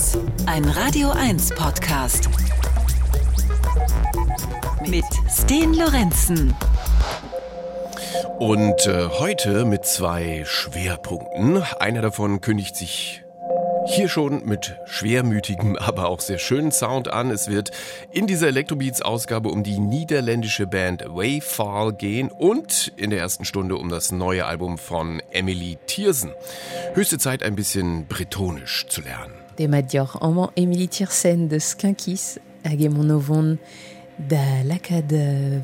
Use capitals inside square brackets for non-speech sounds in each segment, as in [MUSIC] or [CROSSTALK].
1, ein Radio 1 Podcast. Mit Sten Lorenzen. Und äh, heute mit zwei Schwerpunkten. Einer davon kündigt sich hier schon mit schwermütigem, [LAUGHS] aber auch sehr schönen Sound an. Es wird in dieser Electrobeats-Ausgabe um die niederländische Band Wayfall gehen und in der ersten Stunde um das neue Album von Emily Thiersen. Höchste Zeit, ein bisschen bretonisch zu lernen. d'Emma Dior, amant Émilie Tiersen de Skinkis, Agemon Ovon, da lakad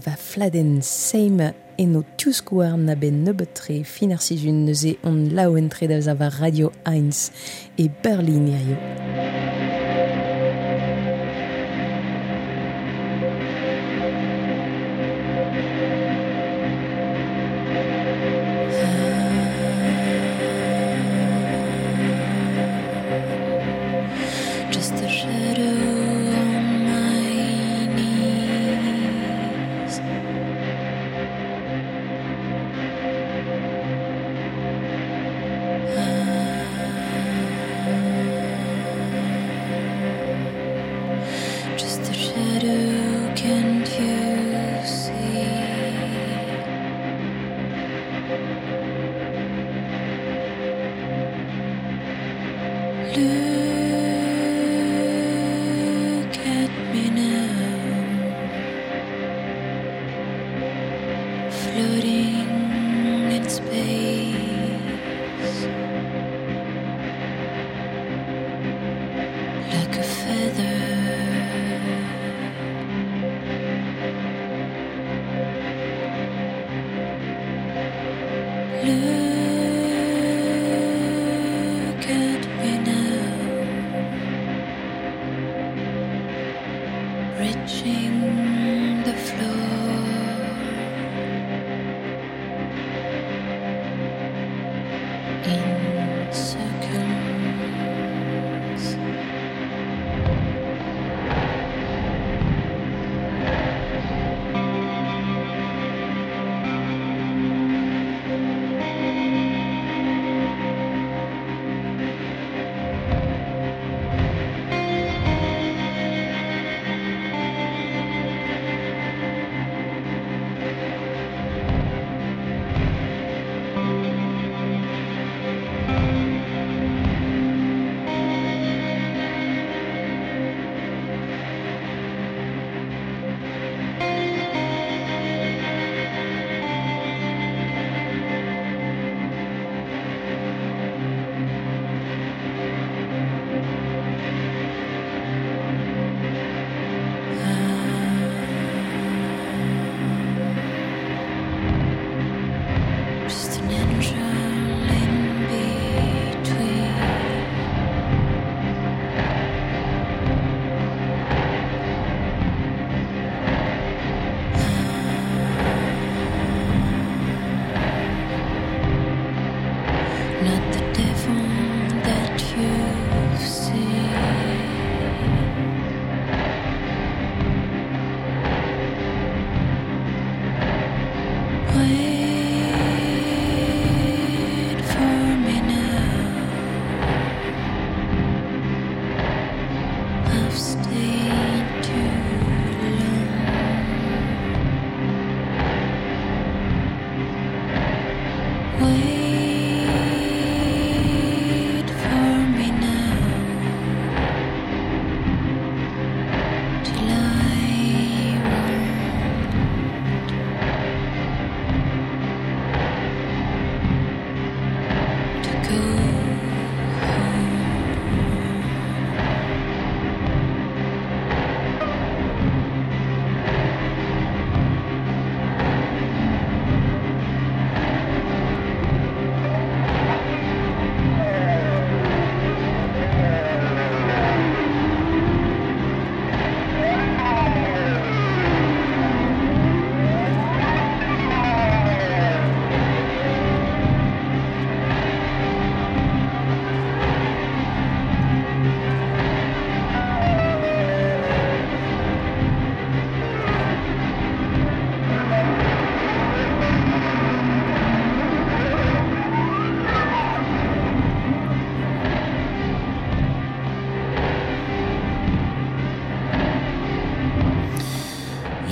va fladen seim eno tuskouar na ben neubetre finer neuze on laoentre da va radio Heinz et Berlin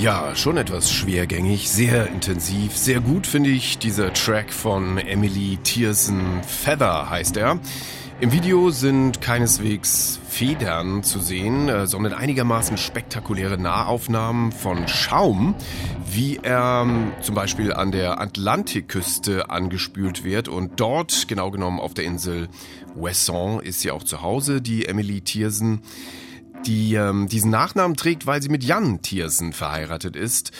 Ja, schon etwas schwergängig, sehr intensiv, sehr gut finde ich dieser Track von Emily Tiersen. Feather heißt er. Im Video sind keineswegs Federn zu sehen, äh, sondern einigermaßen spektakuläre Nahaufnahmen von Schaum, wie er ähm, zum Beispiel an der Atlantikküste angespült wird und dort, genau genommen auf der Insel Wesson, ist sie auch zu Hause, die Emily Tiersen die ähm, diesen Nachnamen trägt, weil sie mit Jan Thiersen verheiratet ist.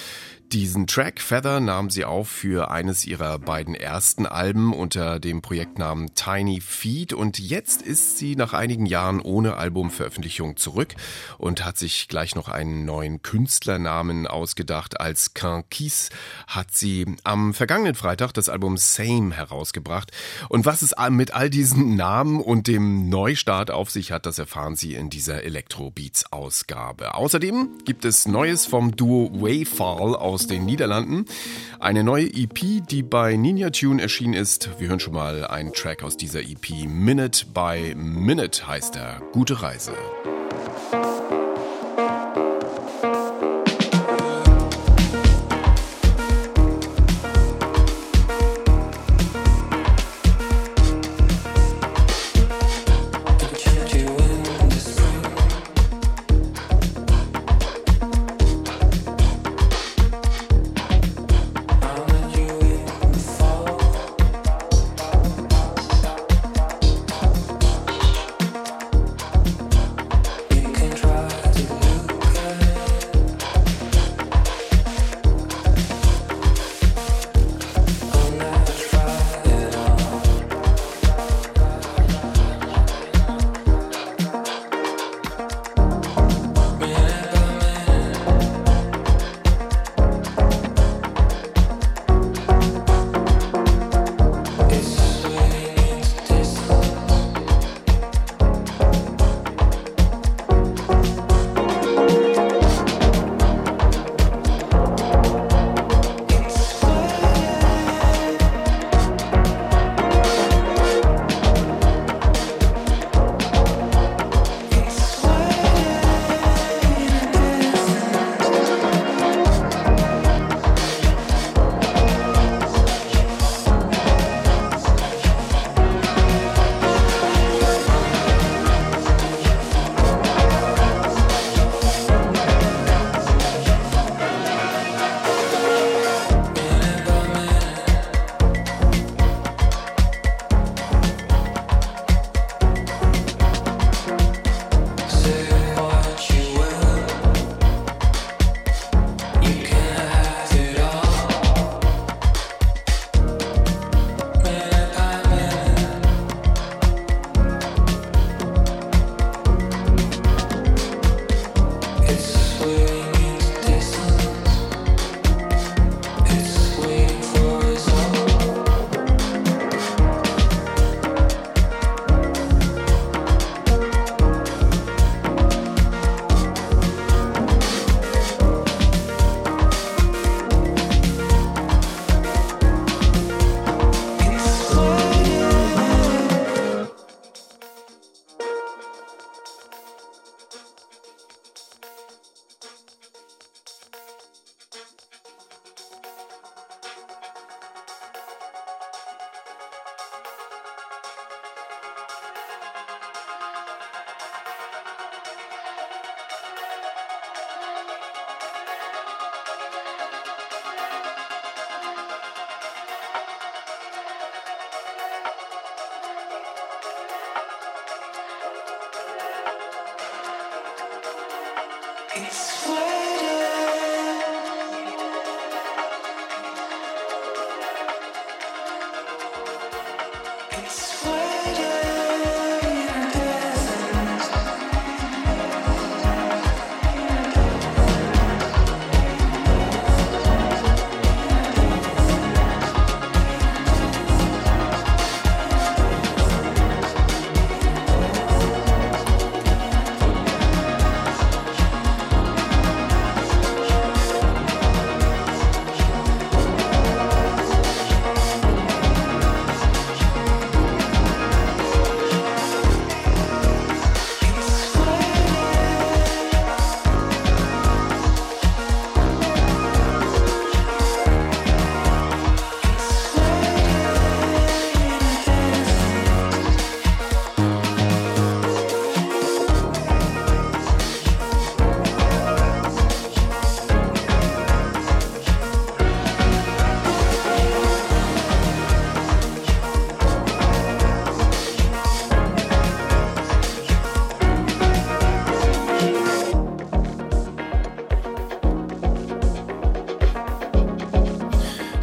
Diesen Track Feather nahm sie auf für eines ihrer beiden ersten Alben unter dem Projektnamen Tiny Feet und jetzt ist sie nach einigen Jahren ohne Albumveröffentlichung zurück und hat sich gleich noch einen neuen Künstlernamen ausgedacht. Als Kies hat sie am vergangenen Freitag das Album Same herausgebracht und was es mit all diesen Namen und dem Neustart auf sich hat, das erfahren Sie in dieser Electrobeats Ausgabe. Außerdem gibt es Neues vom Duo Wayfall aus aus den Niederlanden. Eine neue EP, die bei Ninja Tune erschienen ist. Wir hören schon mal einen Track aus dieser EP. Minute by Minute heißt er. Gute Reise.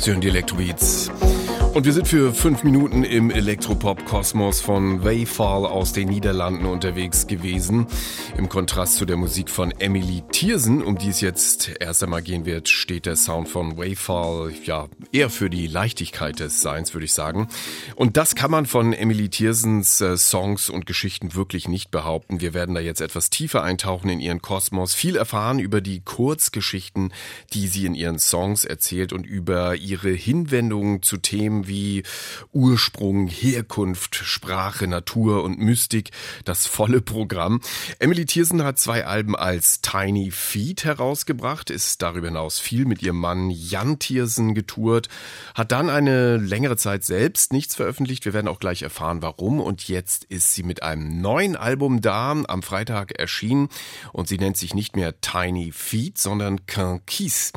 Sie hören die Electrobeats. Und wir sind für fünf Minuten im Elektropop-Kosmos von Wayfall aus den Niederlanden unterwegs gewesen. Im Kontrast zu der Musik von Emily Thiersen, um die es jetzt erst einmal gehen wird, steht der Sound von Wayfall ja eher für die Leichtigkeit des Seins, würde ich sagen. Und das kann man von Emily Thiersens äh, Songs und Geschichten wirklich nicht behaupten. Wir werden da jetzt etwas tiefer eintauchen in ihren Kosmos, viel erfahren über die Kurzgeschichten, die sie in ihren Songs erzählt und über ihre Hinwendungen zu Themen wie Ursprung, Herkunft, Sprache, Natur und Mystik, das volle Programm. Emily Thiersen hat zwei Alben als Tiny Feet herausgebracht, ist darüber hinaus viel mit ihrem Mann Jan Thiersen getourt, hat dann eine längere Zeit selbst nichts veröffentlicht. Wir werden auch gleich erfahren, warum. Und jetzt ist sie mit einem neuen Album da, am Freitag erschienen. Und sie nennt sich nicht mehr Tiny Feet, sondern Quinquis.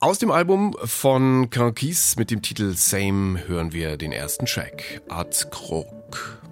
Aus dem Album von Quinquis mit dem Titel Same hören wir den ersten Track, Art Krog.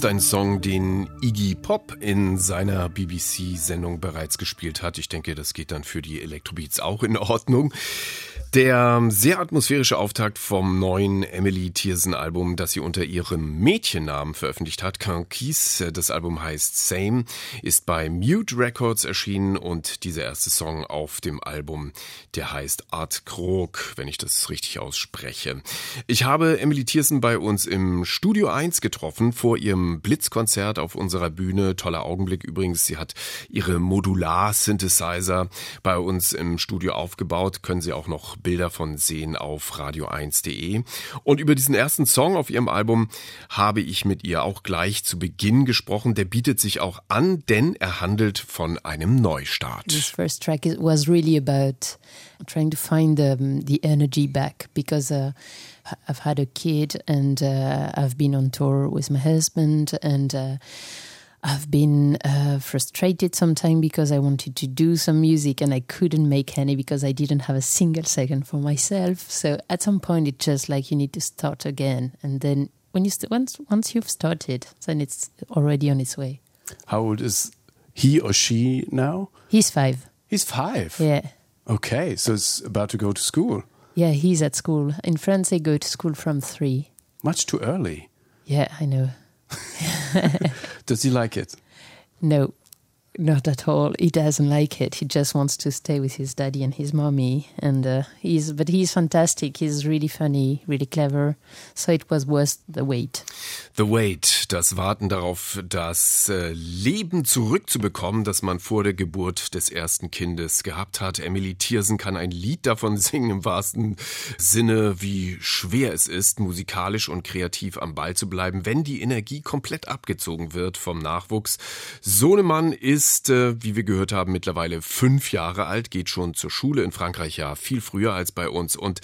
Ist ein Song, den Iggy Pop in seiner BBC-Sendung bereits gespielt hat. Ich denke, das geht dann für die Electrobeats auch in Ordnung. Der sehr atmosphärische Auftakt vom neuen Emily Thiersen Album, das sie unter ihrem Mädchennamen veröffentlicht hat, Conquise, das Album heißt Same, ist bei Mute Records erschienen und dieser erste Song auf dem Album, der heißt Art Krog, wenn ich das richtig ausspreche. Ich habe Emily Thiersen bei uns im Studio 1 getroffen, vor ihrem Blitzkonzert auf unserer Bühne. Toller Augenblick übrigens. Sie hat ihre Modular-Synthesizer bei uns im Studio aufgebaut. Können Sie auch noch Bilder von sehen auf radio1.de. Und über diesen ersten Song auf ihrem Album habe ich mit ihr auch gleich zu Beginn gesprochen. Der bietet sich auch an, denn er handelt von einem Neustart. This first track was really about trying to find the, the energy back because uh, I've had a kid and uh, I've been on tour with my husband and uh, I've been uh, frustrated sometimes because I wanted to do some music and I couldn't make any because I didn't have a single second for myself. So at some point, it's just like you need to start again, and then when you st- once once you've started, then it's already on its way. How old is he or she now? He's five. He's five. Yeah. Okay, so it's about to go to school. Yeah, he's at school. In France, they go to school from three. Much too early. Yeah, I know. [LAUGHS] Does he like it? No, not at all. He doesn't like it. He just wants to stay with his daddy and his mommy. And uh, he's, but he's fantastic. He's really funny, really clever. So it was worth the wait. The Wait, das Warten darauf, das äh, Leben zurückzubekommen, das man vor der Geburt des ersten Kindes gehabt hat. Emily Thiersen kann ein Lied davon [LAUGHS] singen im wahrsten Sinne, wie schwer es ist, musikalisch und kreativ am Ball zu bleiben, wenn die Energie komplett abgezogen wird vom Nachwuchs. Sohnemann ist, äh, wie wir gehört haben, mittlerweile fünf Jahre alt, geht schon zur Schule in Frankreich ja viel früher als bei uns und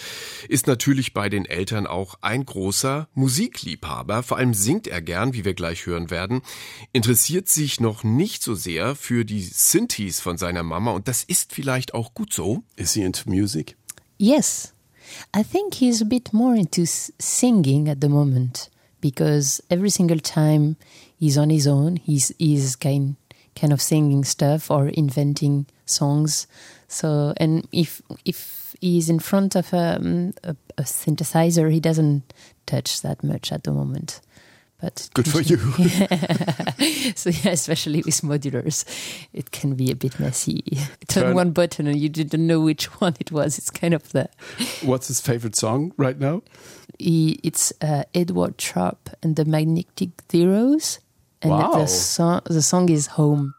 ist natürlich bei den Eltern auch ein großer Musikliebhaber. Vor allem singt er gern, wie wir gleich hören werden, interessiert sich noch nicht so sehr für die Synthes von seiner Mama und das ist vielleicht auch gut so. Is he into music? Yes, I think he's a bit more into singing at the moment because every single time he's on his own, he's he's kind kind of singing stuff or inventing songs. So and if if he's in front of a, a, a synthesizer, he doesn't touch that much at the moment. But Good for you. [LAUGHS] [LAUGHS] so yeah, especially with modulars, it can be a bit messy. Turn Turn- one button and you didn't know which [LAUGHS] one it was. It's kind of the What's his favorite song right now? he, it's uh, Edward Sharp and the Magnetic Zeros, and Wow. the song the song is Home.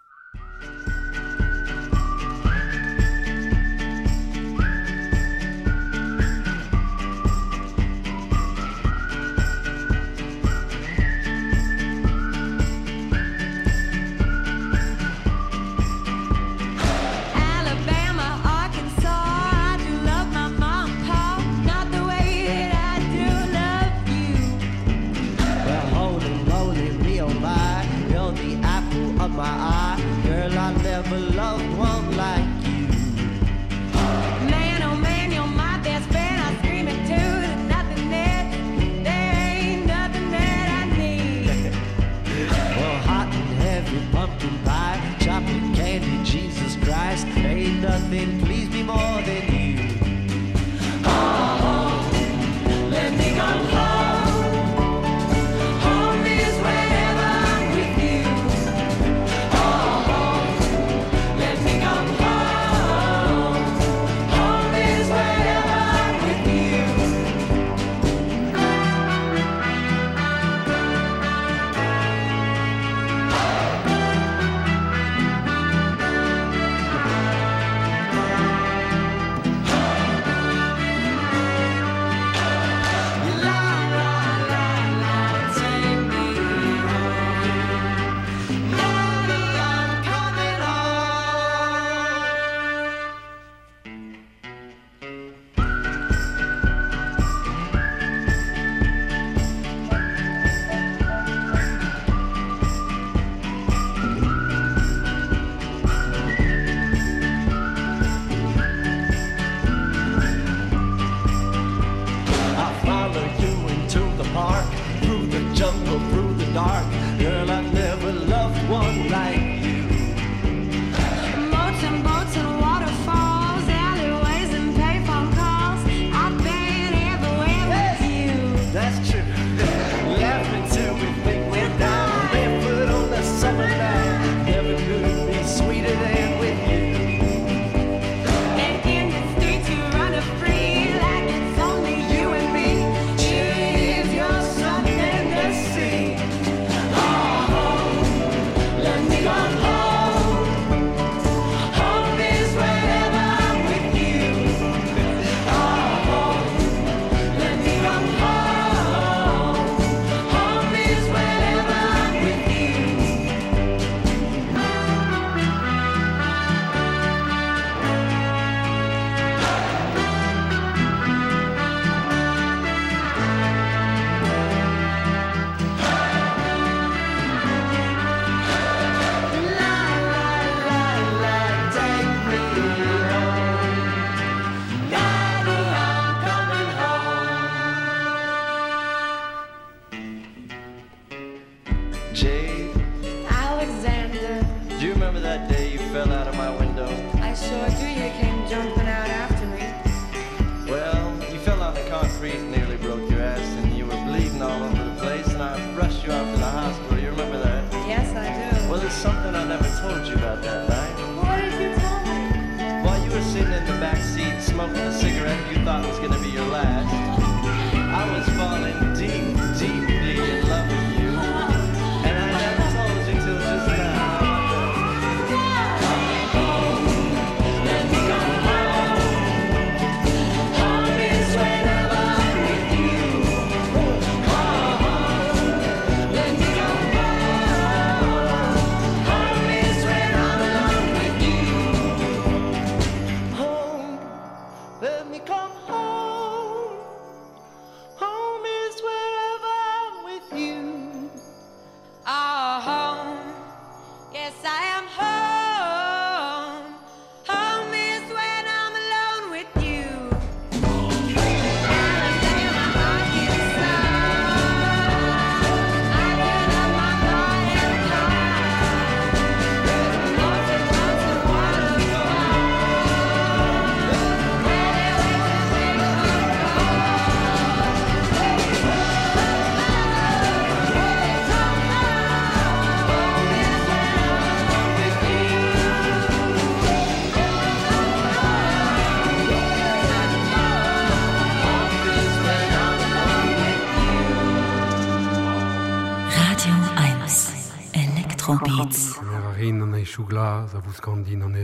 you the hospital. You remember that? Yes, I do. Well, there's something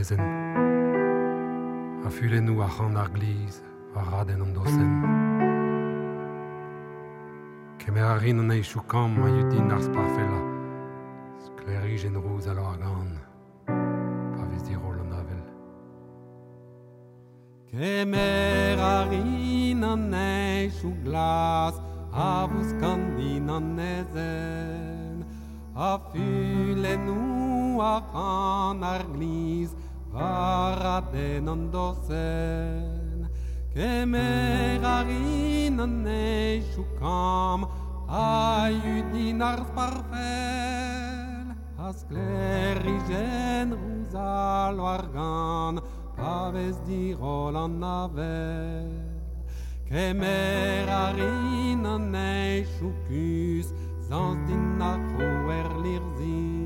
lesen. A fulennoù a ran ar gliz, a raden dosen. Kemer a rin an eichou kam a yut din ar sparfella, sklerij rouz alo ar gant, pa vez di rol an avel. Kemer a glas, a vouz kan din an ezen, a fulennoù a ran Arabenon dosen, kemerarinon neshukam, ayudin ars parfel, asclerigen rusal argan, paves dirol an navel. Kemerarinon neshukus, zans din nachroer lirzin,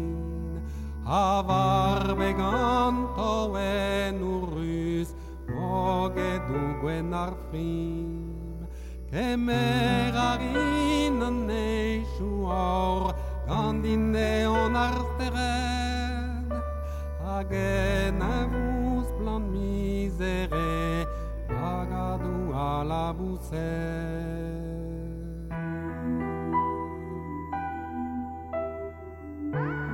Avar begantoen urruz, ogeduguen arfim. Kemer harinan eizu hor, gandin neon arteren. Hagen avuz plan mizere, bagadu la Thank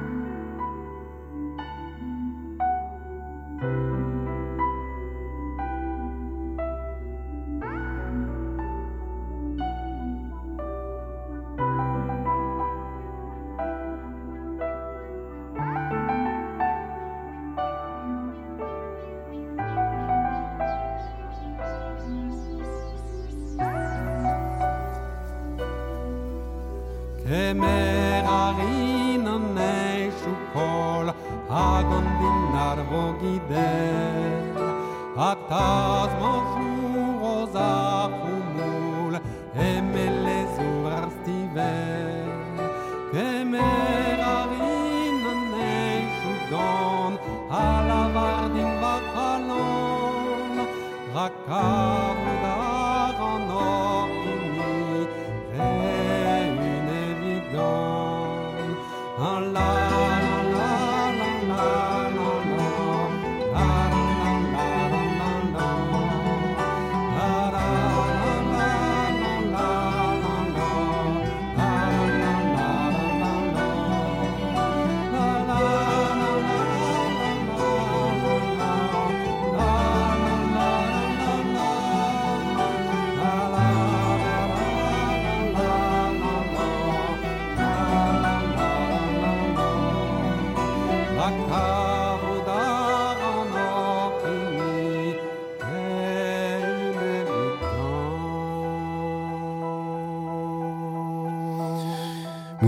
Emerarina naizu kol Agon dinar vogide Ataz mozu rozak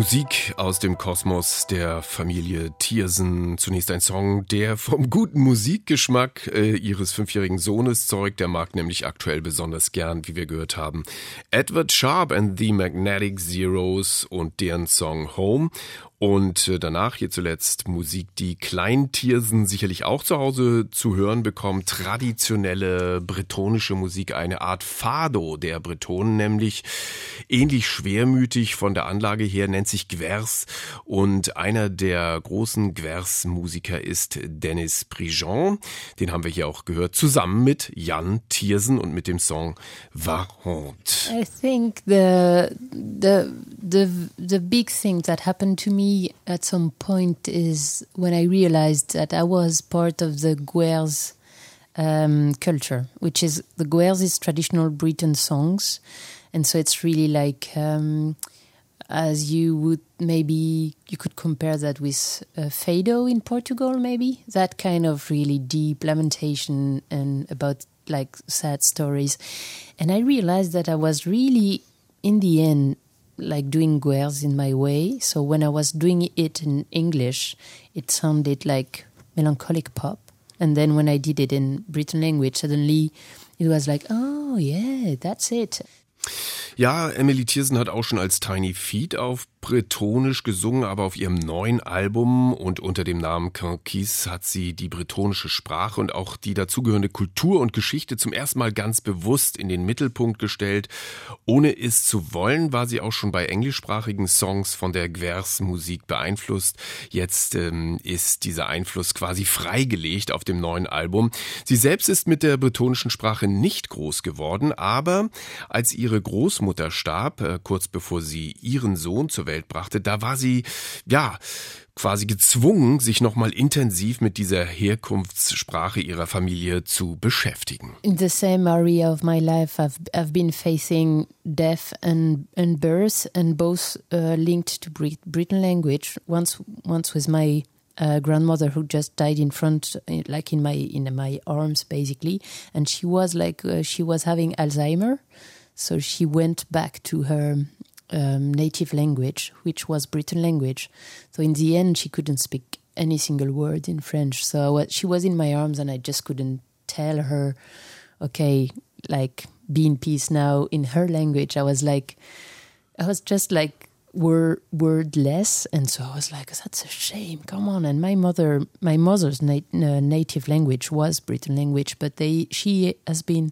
Musik aus dem Kosmos der Familie Thiersen. Zunächst ein Song, der vom guten Musikgeschmack äh, ihres fünfjährigen Sohnes zeugt. Der mag nämlich aktuell besonders gern, wie wir gehört haben, Edward Sharp and the Magnetic Zeros und deren Song Home. Und äh, danach hier zuletzt Musik, die Kleintiersen sicherlich auch zu Hause zu hören bekommt. Traditionelle bretonische Musik, eine Art Fado der Bretonen, nämlich ähnlich schwermütig von der Anlage her, nennt sich Gwers. Und einer der großen Gwers-Musiker ist Dennis Prigent. Den haben wir hier auch gehört, zusammen mit Jan Tiersen und mit dem Song Va Honte. I think the the the the big thing that happened to me at some point is when I realized that I was part of the Guers um, culture, which is the Guers is traditional Breton songs, and so it's really like um, as you would maybe you could compare that with uh, Fado in Portugal, maybe that kind of really deep lamentation and about like sad stories. And I realized that I was really, in the end, like doing guers in my way. So when I was doing it in English, it sounded like melancholic pop. And then when I did it in Breton language, suddenly it was like, oh yeah, that's it. Ja, Emily Thiersen hat auch schon als Tiny Feet auf Bretonisch gesungen, aber auf ihrem neuen Album und unter dem Namen Canquis hat sie die bretonische Sprache und auch die dazugehörende Kultur und Geschichte zum ersten Mal ganz bewusst in den Mittelpunkt gestellt. Ohne es zu wollen, war sie auch schon bei englischsprachigen Songs von der Gwers-Musik beeinflusst. Jetzt ähm, ist dieser Einfluss quasi freigelegt auf dem neuen Album. Sie selbst ist mit der bretonischen Sprache nicht groß geworden, aber als ihre Großmutter starb, äh, kurz bevor sie ihren Sohn zur Welt brachte, da war sie, ja, quasi gezwungen, sich nochmal intensiv mit dieser Herkunftssprache ihrer Familie zu beschäftigen. In the same area of my life, I've I've been facing death and and birth, and both uh, linked to Brit- Britain language. Once once with my uh, grandmother who just died in front, uh, like in my in my arms, basically, and she was like uh, she was having Alzheimer, so she went back to her um, native language, which was Breton language. So in the end, she couldn't speak any single word in French. So she was in my arms, and I just couldn't tell her, okay, like be in peace now in her language. I was like, I was just like word wordless, and so I was like, that's a shame. Come on. And my mother, my mother's nat- uh, native language was Britain language, but they she has been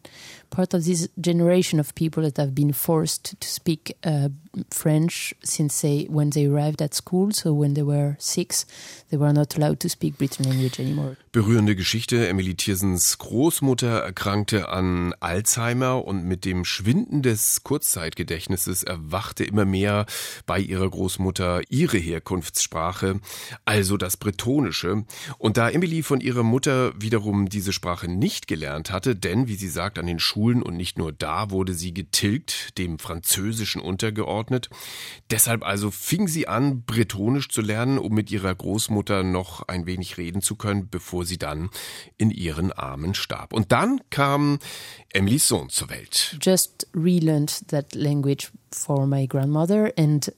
part of this generation of people that have been forced to speak uh, French since they when they arrived at school. So when they were six, they were not allowed to speak Britain language anymore. Berührende Geschichte. Emily Thiersens Großmutter erkrankte an Alzheimer und mit dem Schwinden des Kurzzeitgedächtnisses erwachte immer mehr bei ihrer Großmutter ihre Herkunftssprache, also das Bretonische. Und da Emily von ihrer Mutter wiederum diese Sprache nicht gelernt hatte, denn, wie sie sagt, an den Schulen und nicht nur da wurde sie getilgt, dem Französischen untergeordnet. Deshalb also fing sie an, Bretonisch zu lernen, um mit ihrer Großmutter noch ein wenig reden zu können, bevor sie dann in ihren Armen starb. Und dann kam Emilys Sohn zur Welt. just relearned that language for my grandmother and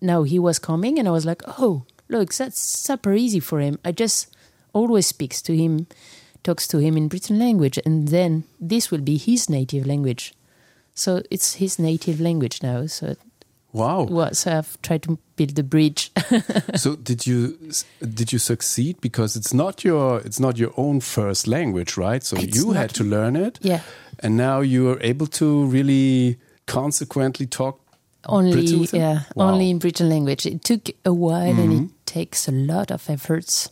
now he was coming and I was like, Oh, look, that's super easy for him. I just always speaks to him, talks to him in Britain language and then this will be his native language. So it's his native language now. So Wow. well, so I've tried to build the bridge. [LAUGHS] so did you did you succeed because it's not your it's not your own first language, right? So It's you had to learn it. Yeah. And now you are able to really consequently talk only Britain with him? yeah Wow. Mm-hmm. only in Britain language. It took a while and it takes a lot of efforts.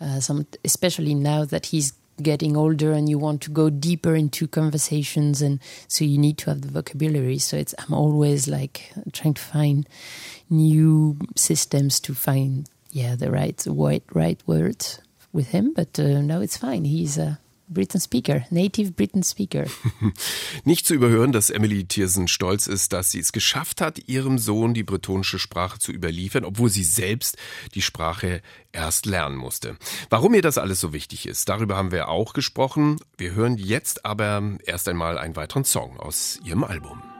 Uh, some especially now that he's getting older and you want to go deeper into conversations and so you need to have the vocabulary. So it's I'm always like trying to find new systems to find yeah the right right right words with him. But uh, no, it's fine. He's a Britain speaker, native Britain speaker. [LAUGHS] Nicht zu überhören, dass Emily Thiersen stolz ist, dass sie es geschafft hat, ihrem Sohn die bretonische Sprache zu überliefern, obwohl sie selbst die Sprache erst lernen musste. Warum ihr das alles so wichtig ist, darüber haben wir auch gesprochen. Wir hören jetzt aber erst einmal einen weiteren Song aus ihrem Album.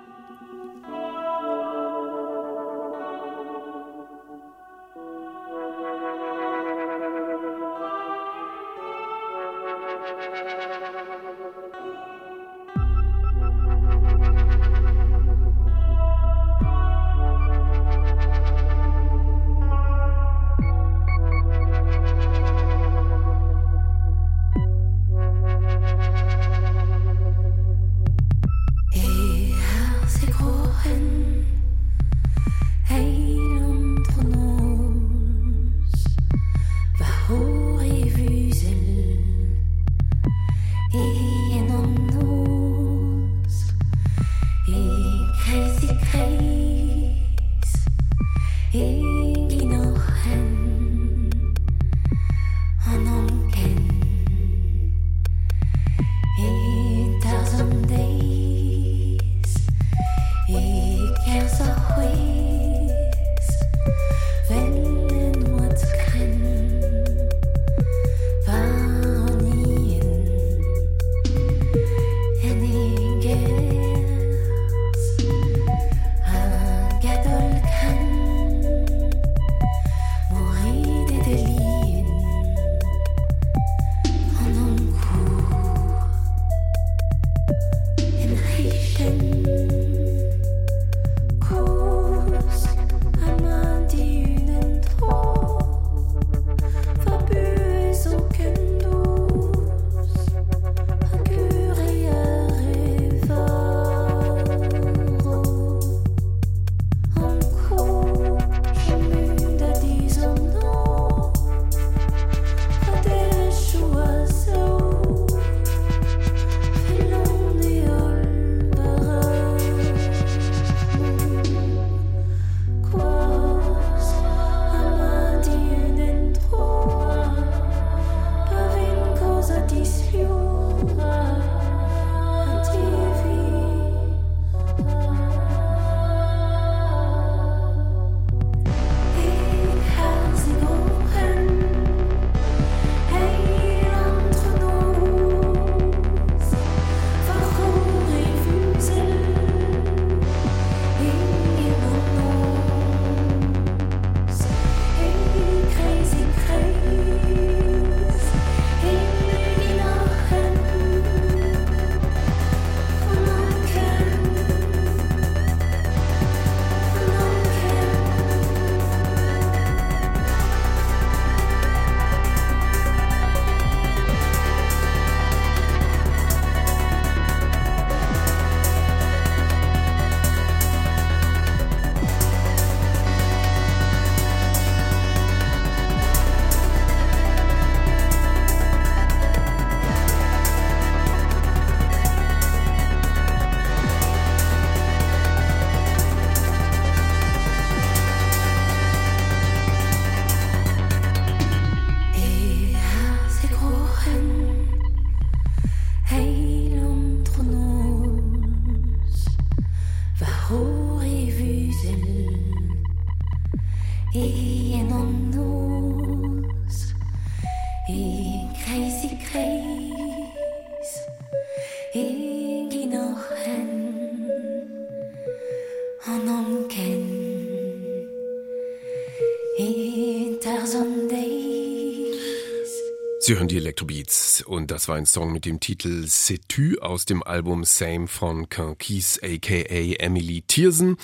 Sie hören die Electrobeats und das war ein Song mit dem Titel Sais-tu aus dem Album Same von Keys aka Emily Thiersen,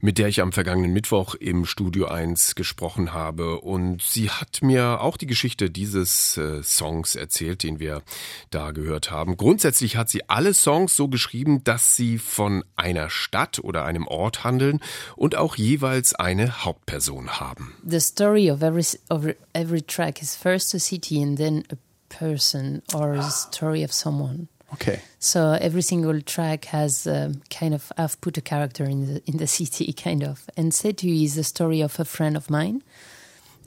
mit der ich am vergangenen Mittwoch im Studio 1 gesprochen habe und sie hat mir auch die Geschichte dieses äh, Songs erzählt, den wir da gehört haben. Grundsätzlich hat sie alle Songs so geschrieben, dass sie von einer Stadt oder einem Ort handeln und auch jeweils eine Hauptperson haben. The story of every of every track is first a city and then a person or a story of someone. Okay. So every single track has um, kind of I've put a character in the in the [LAUGHS] city, kind of. And Setu is the story of a friend of mine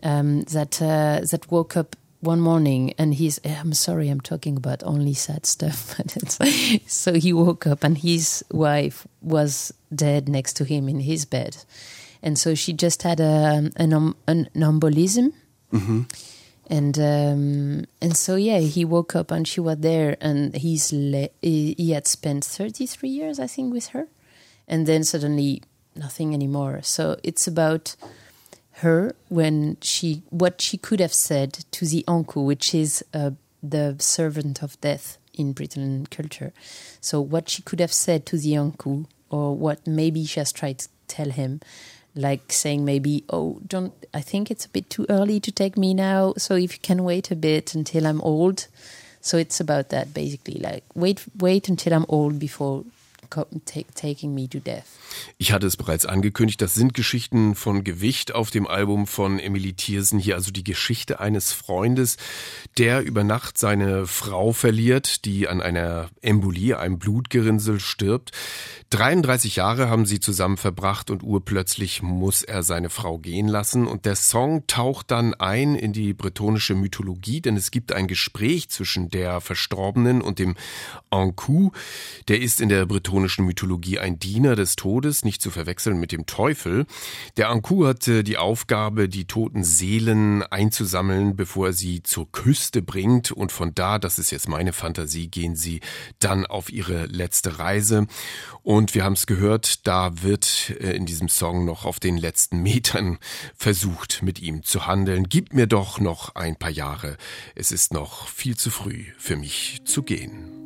um, that uh, that woke up one morning and he's I'm sorry I'm talking about only sad stuff. [LAUGHS] But it's, [LAUGHS] so he woke up and his wife was dead next to him in his bed, and so she just had a an, um, an embolism and um, and so yeah, he woke up and she was there, and he's he had spent thirty three years, I think, with her, and then suddenly nothing anymore. So it's about her when she what she could have said to the uncle, which is uh, the servant of death in Britain culture. So what she could have said to the uncle, or what maybe she has tried to tell him, like saying maybe, oh, don't. I think it's a bit too early to take me now. So if you can wait a bit until I'm old. So it's about that basically, like wait, wait until I'm old before taking me to death. Ich hatte es bereits angekündigt, das sind Geschichten von Gewicht auf dem Album von Emily Thiersen. Hier also die Geschichte eines Freundes, der über Nacht seine Frau verliert, die an einer Embolie, einem Blutgerinnsel stirbt. 33 Jahre haben sie zusammen verbracht und urplötzlich muss er seine Frau gehen lassen. Und der Song taucht dann ein in die bretonische Mythologie, denn es gibt ein Gespräch zwischen der Verstorbenen und dem Ankou. Der ist in der bretonischen Mythologie ein Diener des Todes, nicht zu verwechseln mit dem Teufel. Der Ankou hatte die Aufgabe, die toten Seelen einzusammeln, bevor er sie zur Küste bringt. Und von da, das ist jetzt meine Fantasie, gehen sie dann auf ihre letzte Reise. Und wir haben es gehört, da wird äh, in diesem Song noch auf den letzten Metern versucht, mit ihm zu handeln. Gib mir doch noch ein paar Jahre. Es ist noch viel zu früh für mich zu gehen.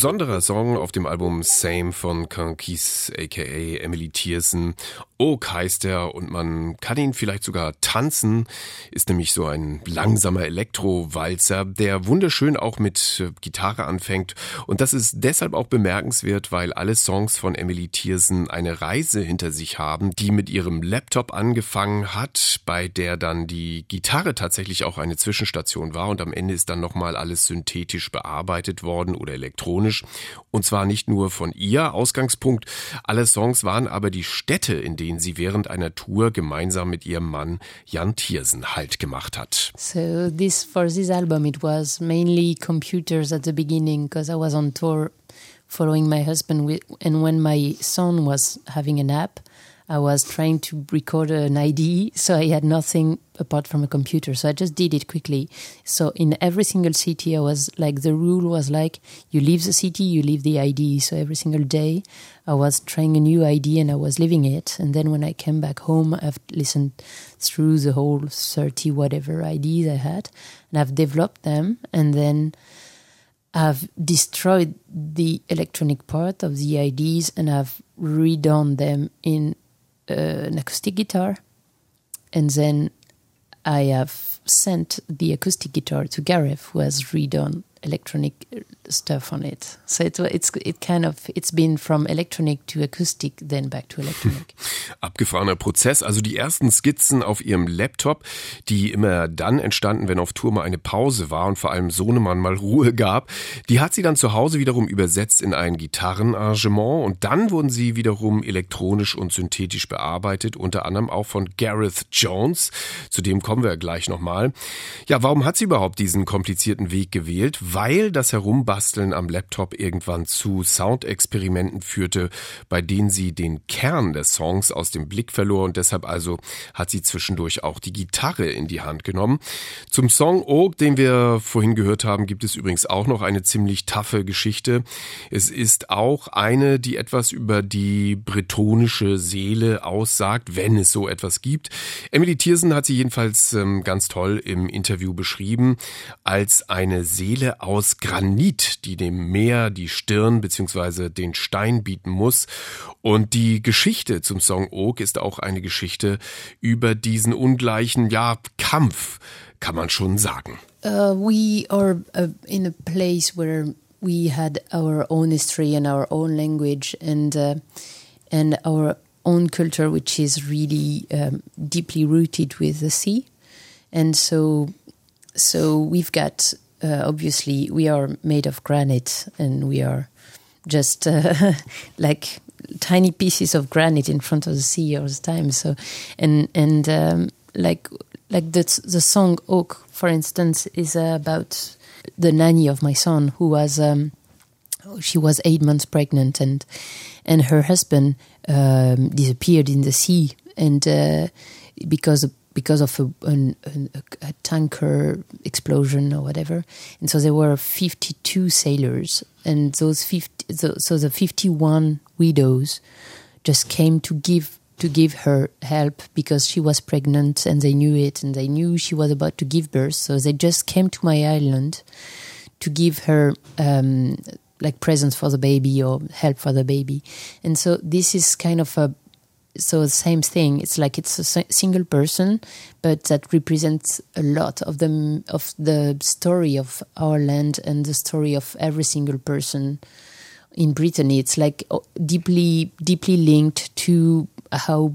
Besonderer Song auf dem Album Same von Conquise aka Emily Tiersen. Oak heißt er und man kann ihn vielleicht sogar tanzen. Ist nämlich so ein langsamer Elektro-Walzer, der wunderschön auch mit äh, Gitarre anfängt. Und das ist deshalb auch bemerkenswert, weil alle Songs von Emily Tiersen eine Reise hinter sich haben, die mit ihrem Laptop angefangen hat, bei der dann die Gitarre tatsächlich auch eine Zwischenstation war und am Ende ist dann nochmal alles synthetisch bearbeitet worden oder elektronisch. Und zwar nicht nur von ihr Ausgangspunkt. Alle Songs waren aber die Städte, in denen sie während einer Tour gemeinsam mit ihrem Mann Jan Thiersen Halt gemacht hat. So this for this album, it was mainly computers at the beginning because I was on tour following my husband, with, and when my son was having a nap, I was trying to record an ID, so I had nothing apart from a computer. So I just did it quickly. So in every single city, I was like the rule was like you leave the city, you leave the ID. So every single day, I was trying a new ID and I was living it. And then when I came back home, I've listened through the whole thirty whatever IDs I had, and I've developed them, and then. I've destroyed the electronic part of the IDs and I've redone them in an acoustic guitar. And then I have sent the acoustic guitar to Gareth, who has redone electronic uh, stuff on it. So it, it's it kind of it's been from electronic to acoustic, then back to electronic. [LAUGHS] Abgefahrener Prozess. Also die ersten Skizzen auf ihrem Laptop, die immer dann entstanden, wenn auf Tour mal eine Pause war und vor allem Sohnemann mal Ruhe gab, die hat sie dann zu Hause wiederum übersetzt in ein Gitarrenarrangement und dann wurden sie wiederum elektronisch und synthetisch bearbeitet, unter anderem auch von Gareth Jones. Zu dem kommen wir gleich nochmal. Ja, warum hat sie überhaupt diesen komplizierten Weg gewählt? Weil das Herumbasteln am Laptop irgendwann zu Soundexperimenten führte, bei denen sie den Kern des Songs aus dem Blick verlor und deshalb also hat sie zwischendurch auch die Gitarre in die Hand genommen. Zum Song Oak, den wir vorhin gehört haben, gibt es übrigens auch noch eine ziemlich taffe Geschichte. Es ist auch eine, die etwas über die bretonische Seele aussagt, wenn es so etwas gibt. Emily Thiersen hat sie jedenfalls ähm, ganz toll im Interview beschrieben als eine Seele aus Granit, die dem Meer die Stirn bzw. den Stein bieten muss. Und die Geschichte zum Song Oak ist auch eine Geschichte über diesen ungleichen, ja, Kampf, kann man schon sagen. Uh, we are uh, in a place where we had our own history and our own language and uh, and our own culture, which is really um, deeply rooted with the sea. And so, so we've got uh, obviously we are made of granite, and we are just uh, [LAUGHS] like tiny pieces of granite in front of the sea all the time. So, and and um, like like the the song Oak, for instance, is about the nanny of my son who was um, she was eight months pregnant and and her husband um, disappeared in the sea and uh, because because of a, an, a tanker explosion or whatever. And so there were 52 sailors and those 50 so, so the 51 widows just came to give to give her help because she was pregnant and they knew it and they knew she was about to give birth. So they just came to my island to give her um, like presents for the baby or help for the baby. And so this is kind of a so the same thing it's like it's a single person but that represents a lot of the of the story of our land and the story of every single person in Brittany it's like oh, deeply deeply linked to how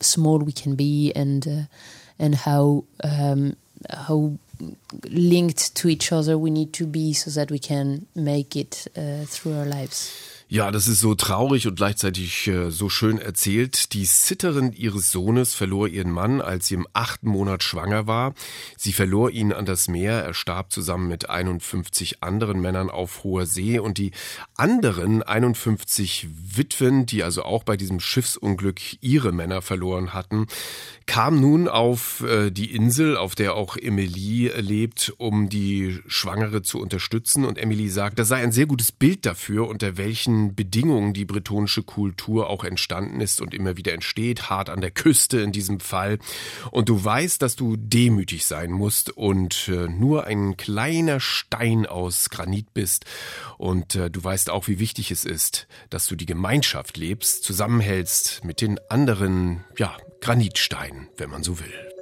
small we can be and uh, and how um, how linked to each other we need to be so that we can make it uh, through our lives. Ja, das ist so traurig und gleichzeitig äh, so schön erzählt. Die Sitterin ihres Sohnes verlor ihren Mann, als sie im achten Monat schwanger war. Sie verlor ihn an das Meer. Er starb zusammen mit 51 anderen Männern auf hoher See. Und die anderen 51 Witwen, die also auch bei diesem Schiffsunglück ihre Männer verloren hatten, kam nun auf äh, die Insel, auf der auch Emily lebt, um die Schwangere zu unterstützen. Und Emily sagt, das sei ein sehr gutes Bild dafür, unter welchen welchen Bedingungen die bretonische Kultur auch entstanden ist und immer wieder entsteht, hart an der Küste in diesem Fall. Und du weißt, dass du demütig sein musst und äh, nur ein kleiner Stein aus Granit bist. Und äh, du weißt auch, wie wichtig es ist, dass du die Gemeinschaft lebst, zusammenhältst mit den anderen, ja, Granitsteinen, wenn man so will.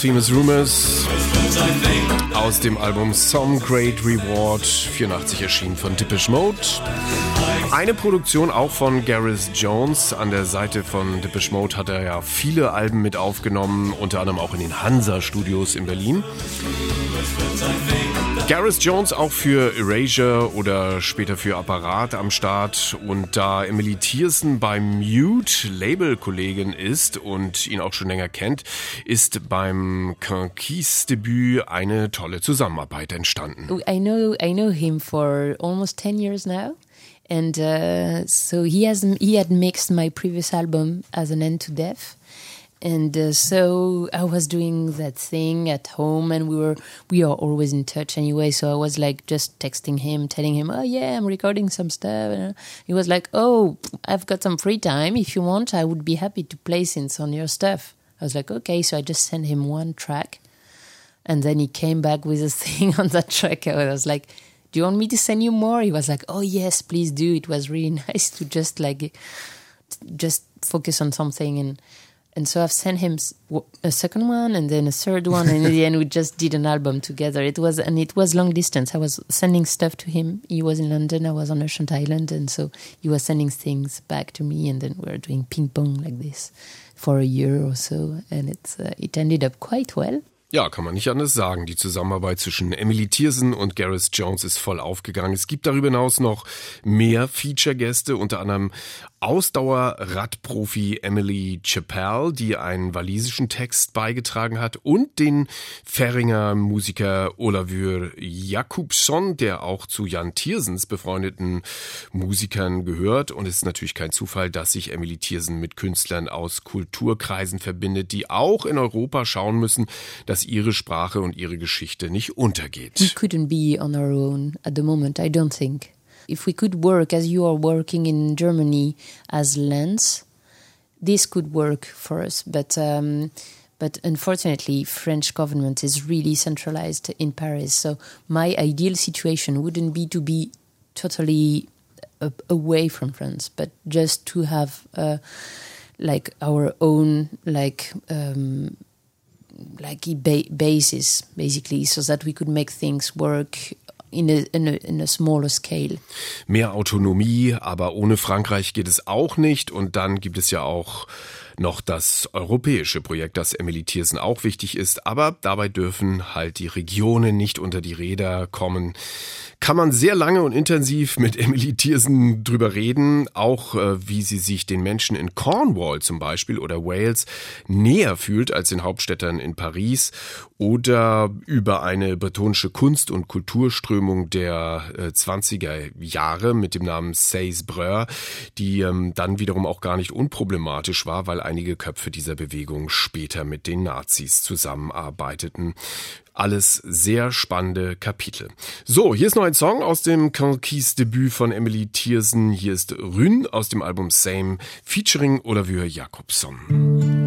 Blasphemous Rumors aus dem Album Some Great Reward, 84 erschienen von Depeche Mode. Eine Produktion auch von Gareth Jones. An der Seite von Depeche Mode hat er ja viele Alben mit aufgenommen, unter anderem auch in den Hansa Studios in Berlin. Gareth Jones auch für Erasure oder später für Apparat am Start. Und da Emily Thiersen beim Mute Label-Kollegin ist und ihn auch schon länger kennt, ist beim Conquise-Debüt eine tolle Zusammenarbeit entstanden. I know I know him for almost 10 years now and uh, so he has he had mixed my previous album as an end to death and uh, so I was doing that thing at home, and we were we are always in touch anyway. So I was like just texting him, telling him, "Oh yeah, I'm recording some stuff." And he was like, "Oh, I've got some free time. If you want, I would be happy to play synths on your stuff." I was like, "Okay." So I just sent him one track, and then he came back with a [LAUGHS] thing on that track. I was like. Do you want me to send you more? He was like, "Oh yes, please do." It was really [LAUGHS] nice to just like just focus on something and and so I've sent him a second one and then a third one, and in the end we just did an album together. It was and it was long distance. I was sending stuff to him. He was in London. I was on Ocean Island, and so he was sending things back to me, and then we were doing ping pong like this for a year or so, and it's uh, it ended up quite well. Ja, kann man nicht anders sagen. Die Zusammenarbeit zwischen Emily Tiersen und Gareth Jones ist voll aufgegangen. Es gibt darüber hinaus noch mehr Feature-Gäste, unter anderem Ausdauer-Radprofi Emily Chappell, die einen walisischen Text beigetragen hat, und den Ferringer Musiker Olavur Jakobsson, der auch zu Jan Tiersens befreundeten Musikern gehört. Und es ist natürlich kein Zufall, dass sich Emily Tiersen mit Künstlern aus Kulturkreisen verbindet, die auch in Europa schauen müssen, dass ihre Sprache und ihre Geschichte nicht We untergeht. couldn't be on our own at the moment, I don't think. If we could work as you are working in Germany as Lens, this could work for us. But um, but unfortunately, French government is really centralized in Paris. So my ideal situation wouldn't be to be totally away from France, but just to have uh, like our own like um, like ba- basis basically so that we could make things work in a, in a, in a smaller scale Mehr Autonomie, aber ohne Frankreich geht es auch nicht. Und dann gibt es ja auch noch das europäische Projekt, das Emily Thiersen auch wichtig ist. Aber dabei dürfen halt die Regionen nicht unter die Räder kommen. Kann man sehr lange und intensiv mit Emily Thiersen drüber reden, auch äh, wie sie sich den Menschen in Cornwall zum Beispiel oder Wales näher fühlt als den Hauptstädtern in Paris oder über eine bretonische Kunst- und Kulturströmung der äh, 20er Jahre mit dem Namen Seis Breur, die ähm, dann wiederum auch gar nicht unproblematisch war, weil einige Köpfe dieser Bewegung später mit den Nazis zusammenarbeiteten. Alles sehr spannende Kapitel. So, hier ist noch ein Song aus dem Conquis Debüt von Emily Thiersen. Hier ist Rün aus dem Album Same featuring Olavur Jakobsson.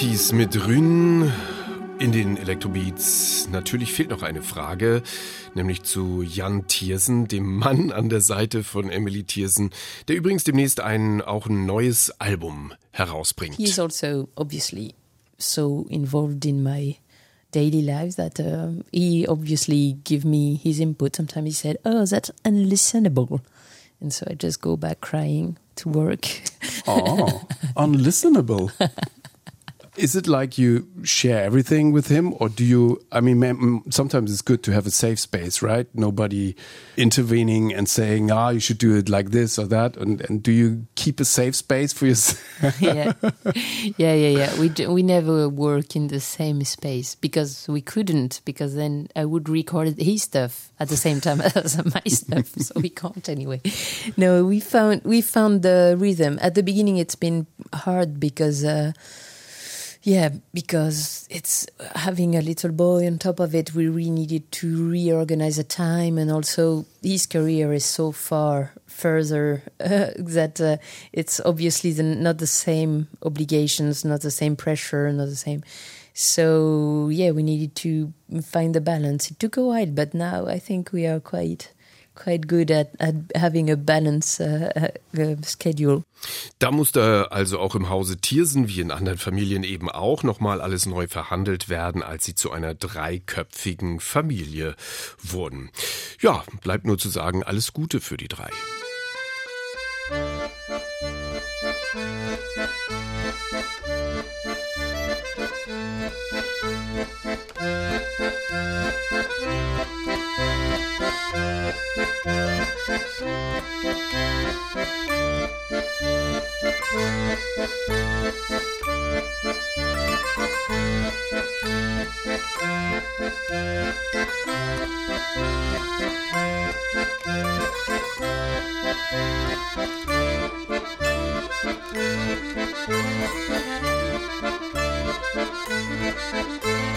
Conkeys mit Rün in den Elektrobeats. Natürlich fehlt noch eine Frage, nämlich zu Jan Thiersen, dem Mann an der Seite von Emily Thiersen, der übrigens demnächst ein, auch ein neues Album herausbringt. He is also obviously so involved in my daily life that uh, he obviously give me his input. Sometimes he said, "Oh, that's unlistenable," and so I just go back crying to work. Oh, [LAUGHS] unlistenable. Is it like you share everything with him, or do you? I mean, sometimes it's good to have a safe space, right? Nobody intervening and saying, "Ah, you should do it like this or that." And, and do you keep a safe space for yourself? [LAUGHS] yeah, yeah, yeah, yeah. We d- we never work in the same space because we couldn't. Because then I would record his stuff at the same time [LAUGHS] as my stuff, so we can't anyway. No, we found we found the rhythm. At the beginning, it's been hard because. Uh, yeah, because it's having a little boy on top of it. We really needed to reorganize the time, and also his career is so far further uh, [LAUGHS] that uh, it's obviously the, not the same obligations, not the same pressure, not the same. So yeah, we needed to find the balance. It took a while, but now I think we are quite quite good at, at having a balanced uh, uh, schedule. Da musste also auch im Hause Thiersen, wie in anderen Familien eben auch, nochmal alles neu verhandelt werden, als sie zu einer dreiköpfigen Familie wurden. Ja, bleibt nur zu sagen, alles Gute für die drei. Radio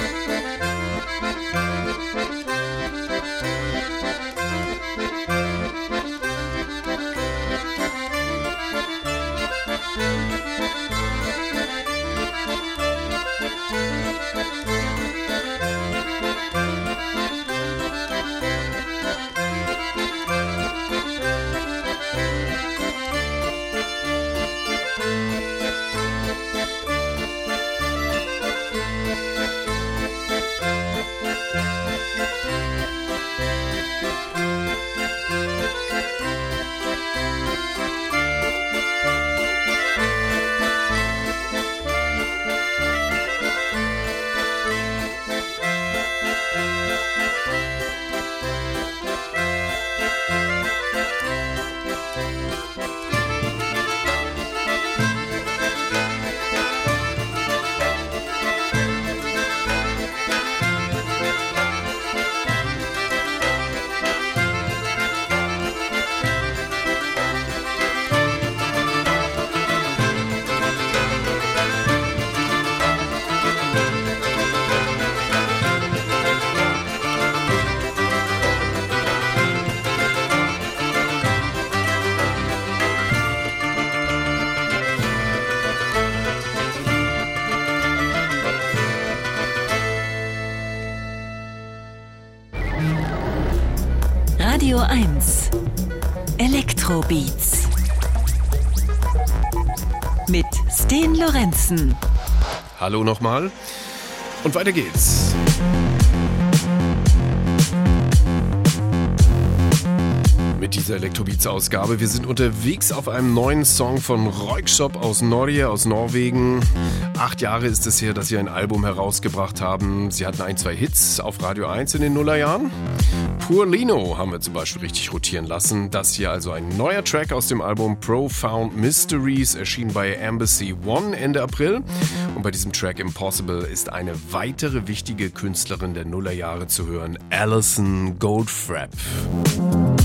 Elektrobeats mit Sten Lorenzen. Hallo nochmal und weiter geht's. Dieser Elektrobeats-Ausgabe. Wir sind unterwegs auf einem neuen Song von Roykshop aus Norge, aus Norwegen. Acht Jahre ist es her, dass sie ein Album herausgebracht haben. Sie hatten ein, zwei Hits auf Radio 1 in den Nullerjahren. Pur Lino haben wir zum Beispiel richtig rotieren lassen. Das hier also ein neuer Track aus dem Album Profound Mysteries, erschien bei Embassy One Ende April. Und bei diesem Track Impossible ist eine weitere wichtige Künstlerin der Nullerjahre zu hören, Alison Goldfrapp.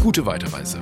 Gute Weiterreise.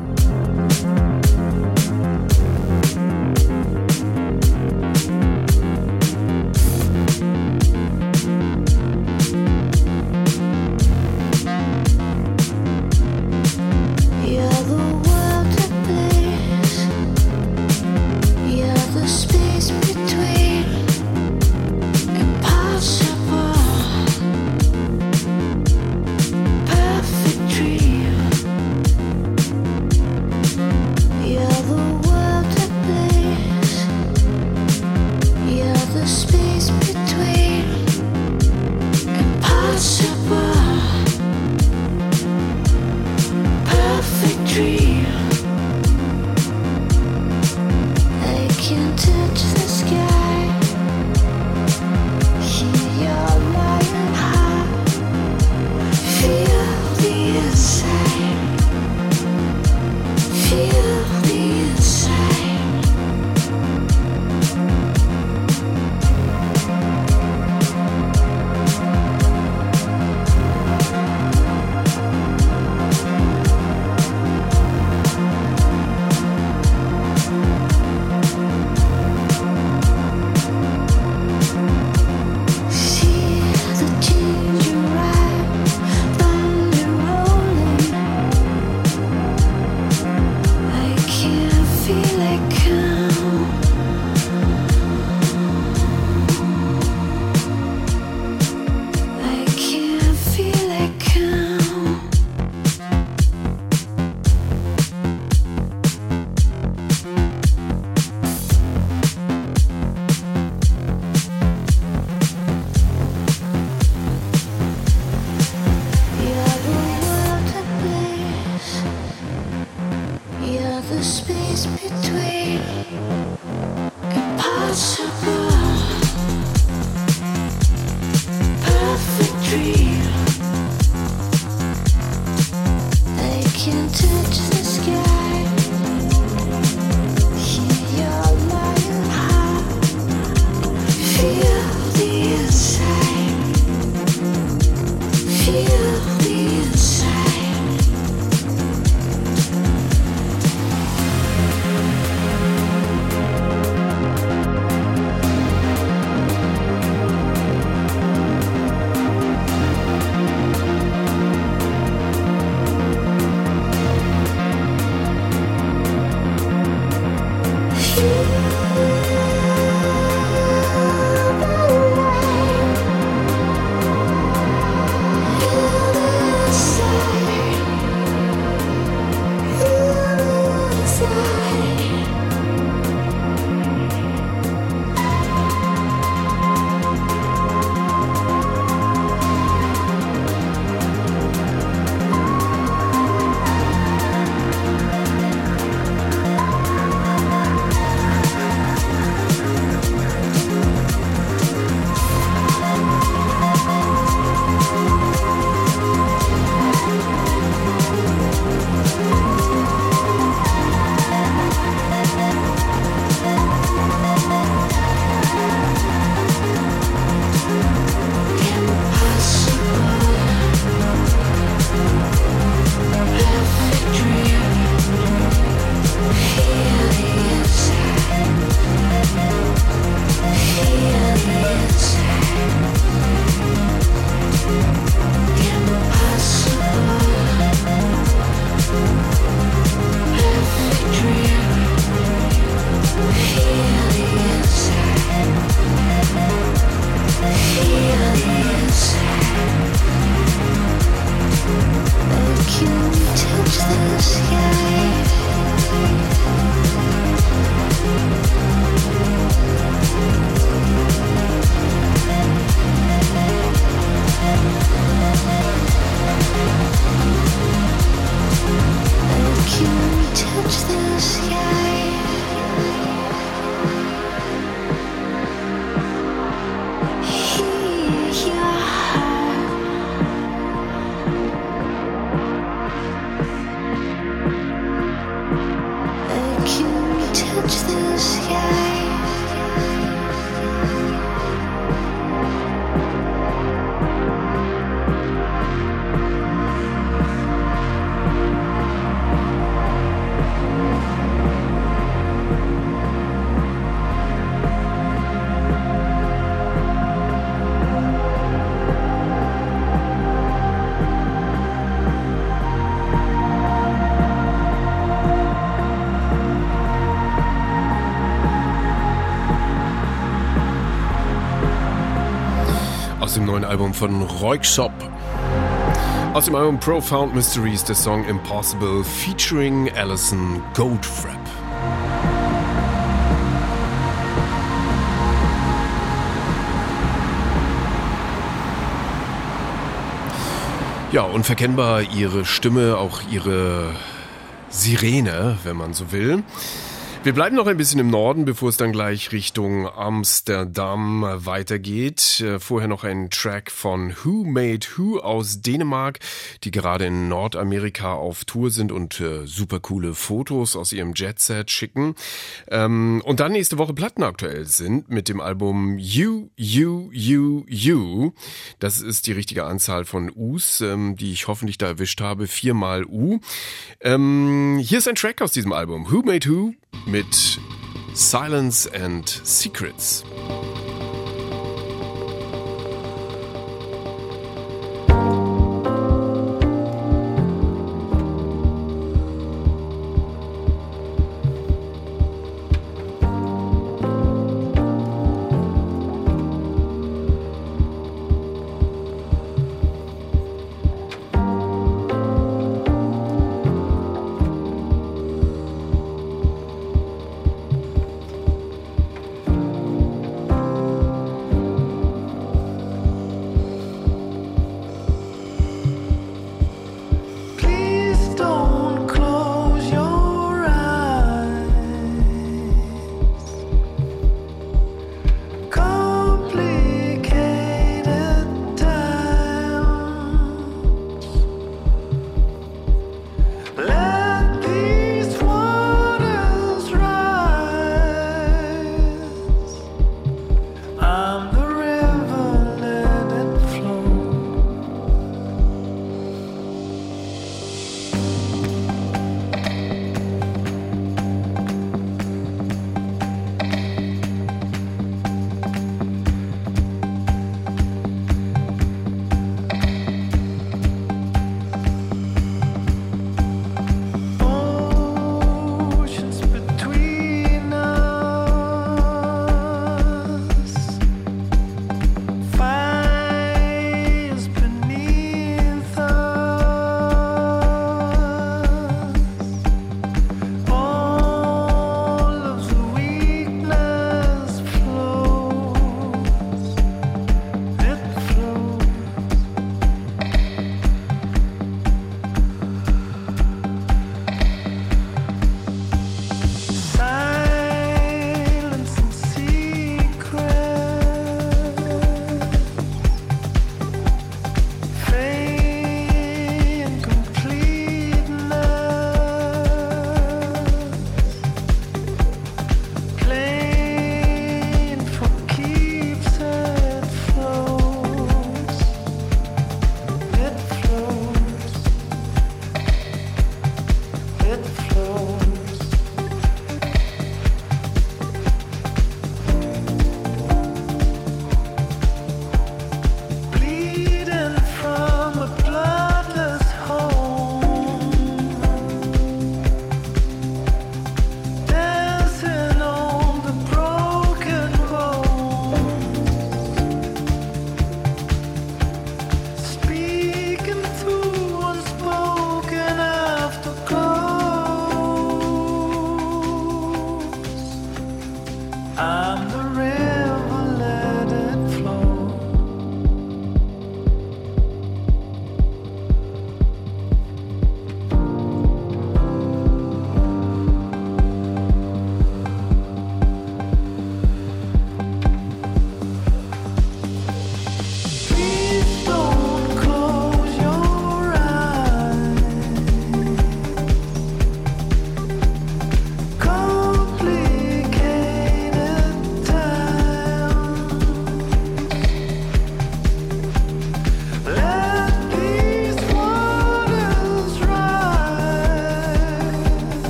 Album von Roykshop. Aus dem Album Profound Mysteries der Song Impossible featuring Alison Goldfrapp. Ja, unverkennbar ihre Stimme, auch ihre Sirene, wenn man so will. Wir bleiben noch ein bisschen im Norden, bevor es dann gleich Richtung Amsterdam weitergeht. Äh, Vorher noch ein Track von Who Made Who aus Dänemark, die gerade in Nordamerika auf Tour sind und äh, super coole Fotos aus ihrem Jetset schicken. Ähm, und dann nächste Woche Platten aktuell sind mit dem Album You, You, You, You. Das ist die richtige Anzahl von U's, ähm, die ich hoffentlich da erwischt habe. Viermal U. Ähm, hier ist ein Track aus diesem Album. Who Made Who mit Silence and Secrets.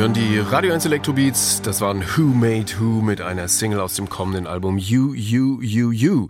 Hören die Radio 1 Electrobeats. Das waren Who Made Who mit einer Single aus dem kommenden Album You, You, You, You.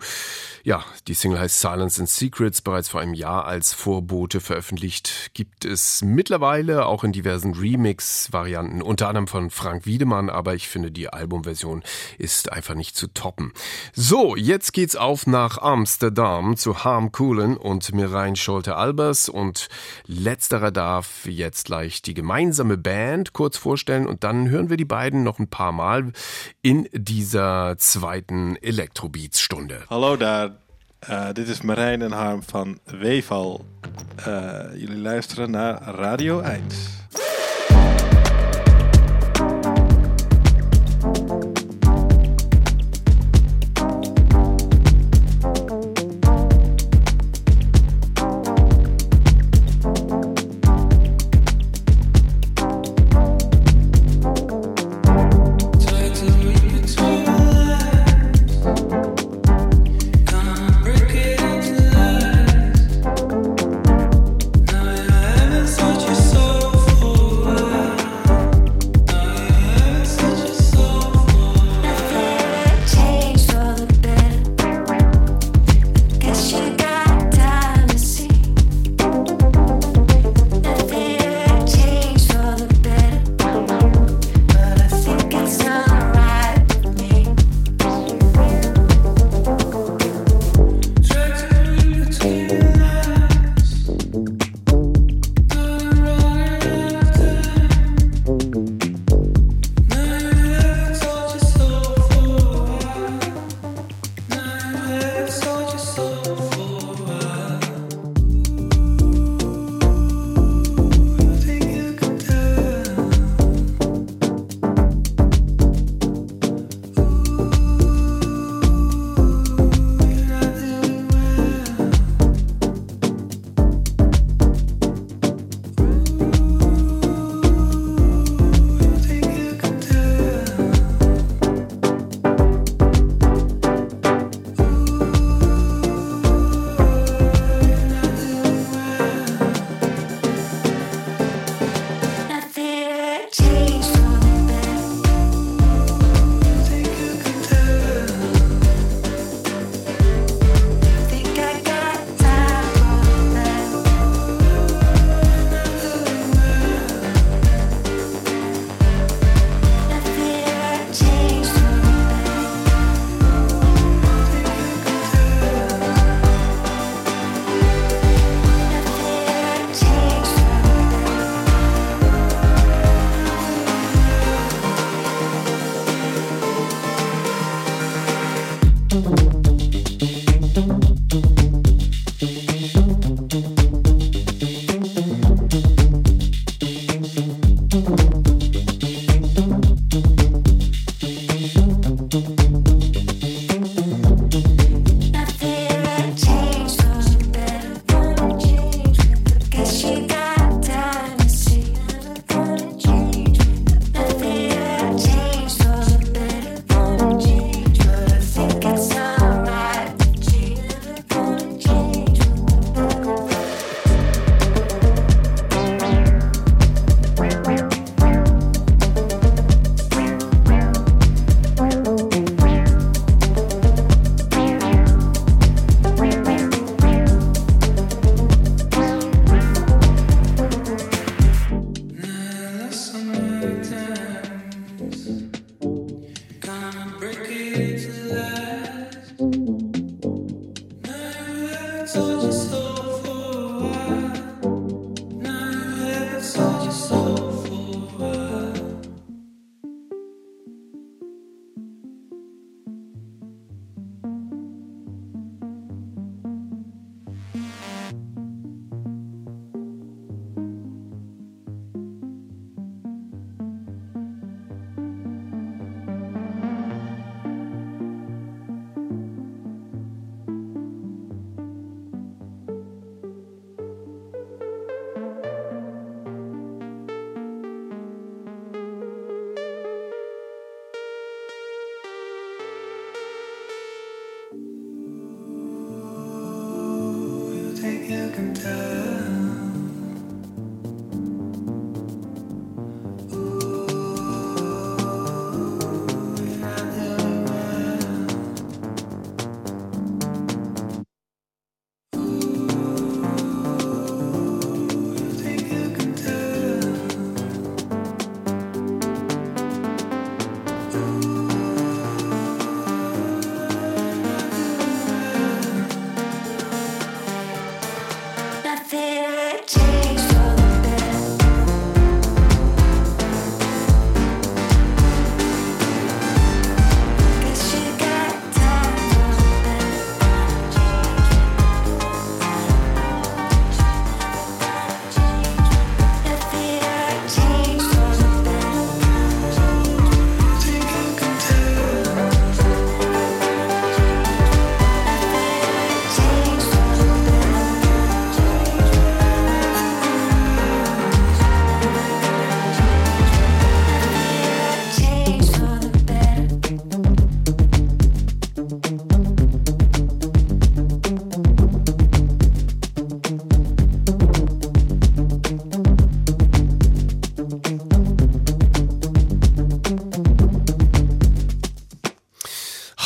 Ja, die Single heißt Silence and Secrets, bereits vor einem Jahr als Vorbote veröffentlicht. Gibt es mittlerweile auch in diversen Remix-Varianten, unter anderem von Frank Wiedemann, aber ich finde, die Albumversion ist einfach nicht zu toppen. So, jetzt geht's auf nach Amsterdam zu Harm Coolen und Mirein Scholte-Albers und letzterer darf jetzt gleich die gemeinsame Band kurz vorstellen und dann hören wir die beiden noch ein paar Mal in dieser zweiten Electrobeats-Stunde. Hallo daar, Eh, dit is Marijn en Harm van Weeval. Eh, jullie luisteren naar Radio 1.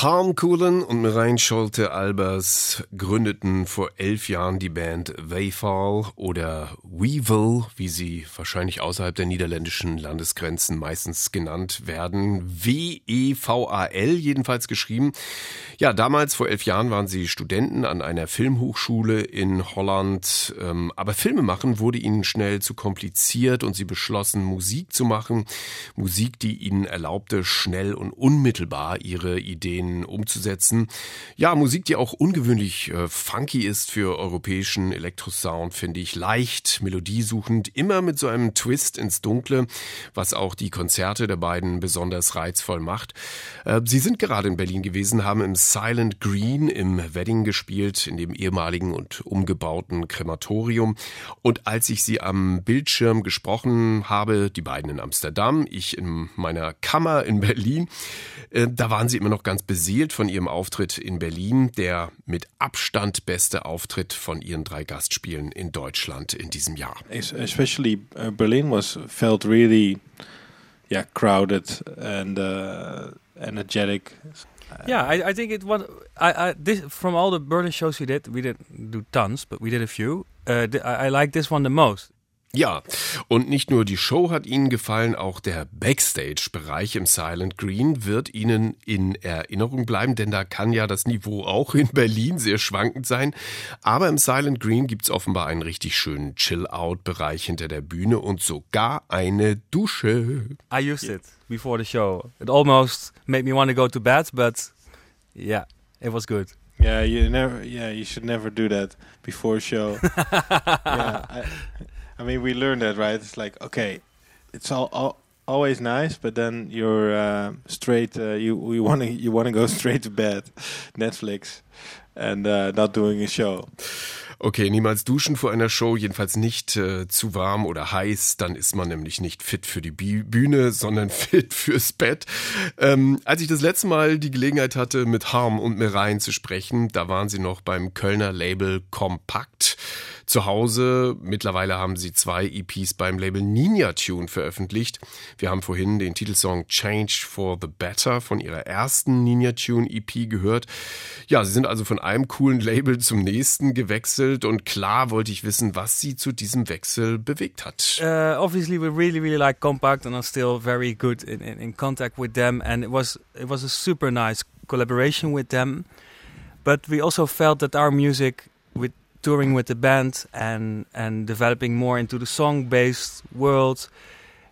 Harm Coolen und Mireille Scholte-Albers gründeten vor elf Jahren die Band Wayfall oder Weevil, wie sie wahrscheinlich außerhalb der niederländischen Landesgrenzen meistens genannt werden. W-E-V-A-L jedenfalls geschrieben. Ja, damals vor elf Jahren waren sie Studenten an einer Filmhochschule in Holland. Ähm, aber Filme machen wurde ihnen schnell zu kompliziert und sie beschlossen, Musik zu machen. Musik, die ihnen erlaubte, schnell und unmittelbar ihre Ideen umzusetzen. Ja, Musik, die auch ungewöhnlich äh, funky ist für europäischen Elektrosound, finde ich. Leicht, melodiesuchend, immer mit so einem Twist ins Dunkle, was auch die Konzerte der beiden besonders reizvoll macht. Äh, sie sind gerade in Berlin gewesen, haben im Silent Green im Wedding gespielt, in dem ehemaligen und umgebauten Krematorium. Und als ich sie am Bildschirm gesprochen habe, die beiden in Amsterdam, ich in meiner Kammer in Berlin, äh, da waren sie immer noch ganz beseelt von ihrem Auftritt in Berlin, der mit Abstand beste Auftritt von ihren drei Gastspielen in Deutschland in diesem Jahr. Es- especially uh, Berlin was felt really, yeah, crowded and uh, energetic. Yeah, I, I think it was. I, I this from all the Berlin shows we did, we didn't do tons, but we did a few. Uh, th- I, I like this one the most. Ja, und nicht nur die Show hat Ihnen gefallen, auch der Backstage-Bereich im Silent Green wird Ihnen in Erinnerung bleiben, denn da kann ja das Niveau auch in Berlin sehr schwankend sein. Aber im Silent Green gibt's offenbar einen richtig schönen Chill-Out-Bereich hinter der Bühne und sogar eine Dusche. I used it before the show. It almost made me want to go to bed, but yeah, it was good. Yeah, you never. Yeah, you should never do that before a show. [LAUGHS] yeah, I, I mean, we learned that, right? It's like okay, it's all, all always nice, but then you're uh, straight. Uh, you you want to you want to go [LAUGHS] straight to bed, Netflix, and uh, not doing a show. Okay, niemals duschen vor einer Show, jedenfalls nicht äh, zu warm oder heiß, dann ist man nämlich nicht fit für die Bühne, sondern [LAUGHS] fit fürs Bett. Ähm, als ich das letzte Mal die Gelegenheit hatte, mit Harm und Mireille zu sprechen, da waren sie noch beim Kölner Label Kompakt zu Hause. Mittlerweile haben sie zwei EPs beim Label Ninja Tune veröffentlicht. Wir haben vorhin den Titelsong Change for the Better von ihrer ersten Ninja Tune EP gehört. Ja, sie sind also von einem coolen Label zum nächsten gewechselt und klar wollte ich wissen, was sie zu diesem Wechsel bewegt hat. Uh, obviously, we really, really like Compact, and I'm still very good in, in, in contact with them. And it was it was a super nice collaboration with them. But we also felt that our music, touring with the band and and developing more into the song-based world,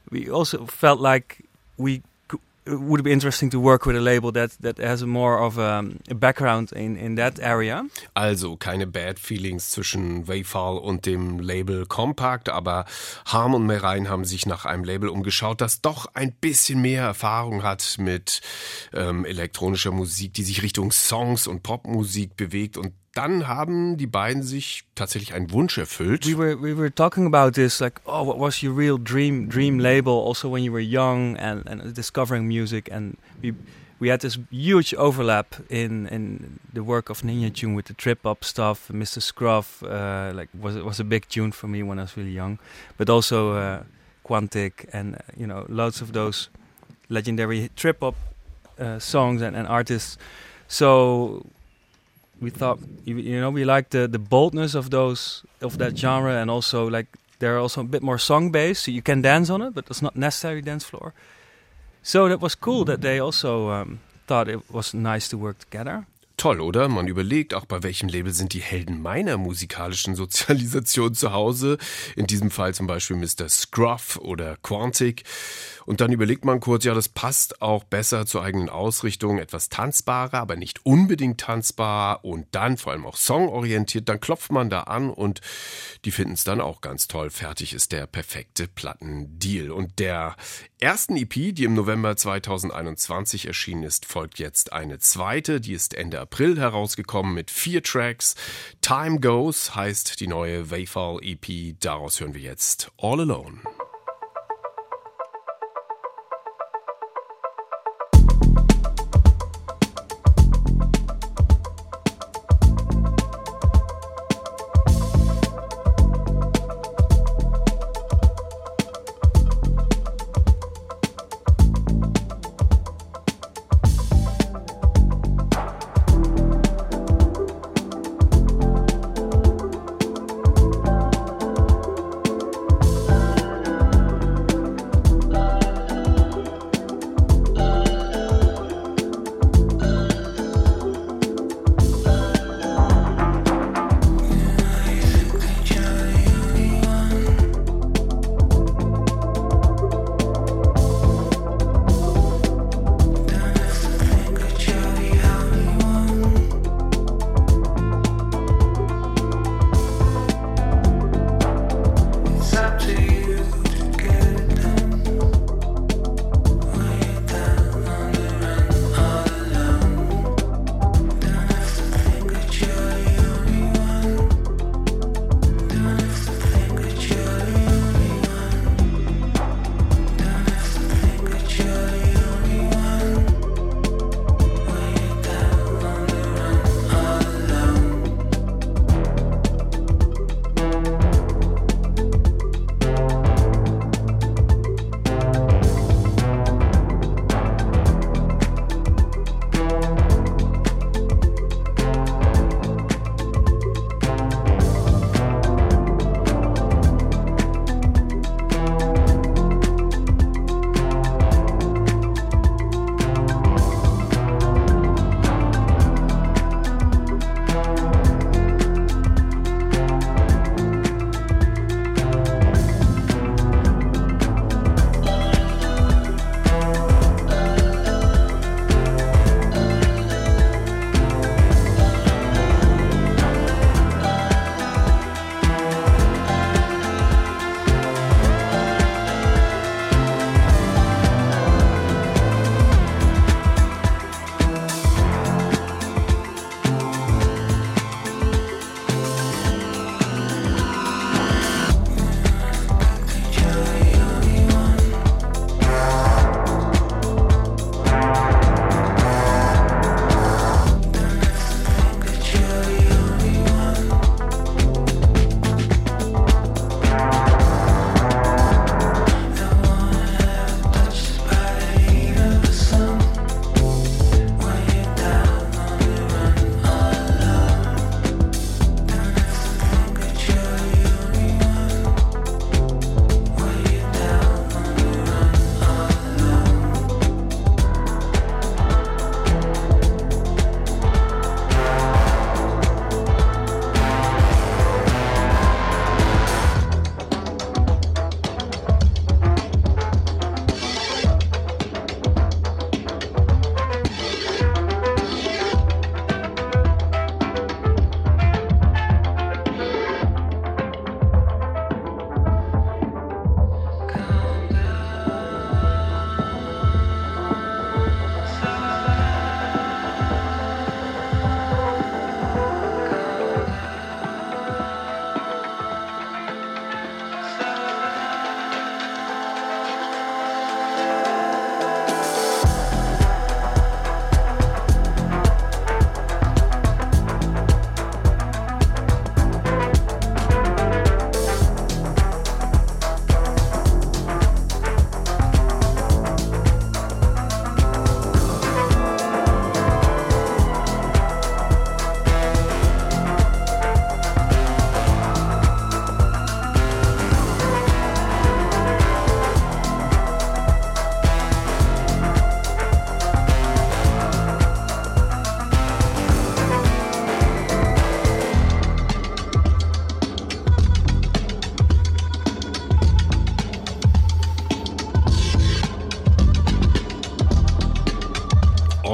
we also felt like we it would be interesting to work with a label that that has a more of um, a background in in that area. Also keine Bad Feelings zwischen Wayfall und dem Label Compact, aber Harm und Merein haben sich nach einem Label umgeschaut, das doch ein bisschen mehr Erfahrung hat mit ähm, elektronischer Musik, die sich Richtung Songs und Popmusik bewegt und dann haben die beiden sich tatsächlich einen Wunsch erfüllt. we were we were talking about this like oh what was your real dream dream label also when you were young and, and discovering music and we we had this huge overlap in in the work of Ninja Tune with the trip up stuff Mr. Scruff uh, like was was a big tune for me when I was really young but also uh, Quantic and uh, you know loads of those legendary trip up uh, songs and, and artists so we thought you, know we like the the boldness of those of that genre and also like they're also a bit more song based so you can dance on it but it's not necessarily dance floor so that was cool that they also um, thought it was nice to work together Toll, oder? Man überlegt auch, bei welchem Label sind die Helden meiner musikalischen [LAUGHS] Sozialisation zu Hause. In diesem Fall zum Beispiel Mr. Scruff oder Quantic. Und dann überlegt man kurz, ja, das passt auch besser zur eigenen Ausrichtung. Etwas tanzbarer, aber nicht unbedingt tanzbar und dann vor allem auch songorientiert. Dann klopft man da an und die finden es dann auch ganz toll. Fertig ist der perfekte Plattendeal. Und der ersten EP, die im November 2021 erschienen ist, folgt jetzt eine zweite. Die ist Ende April herausgekommen mit vier Tracks. Time Goes heißt die neue Wayfall EP. Daraus hören wir jetzt All Alone.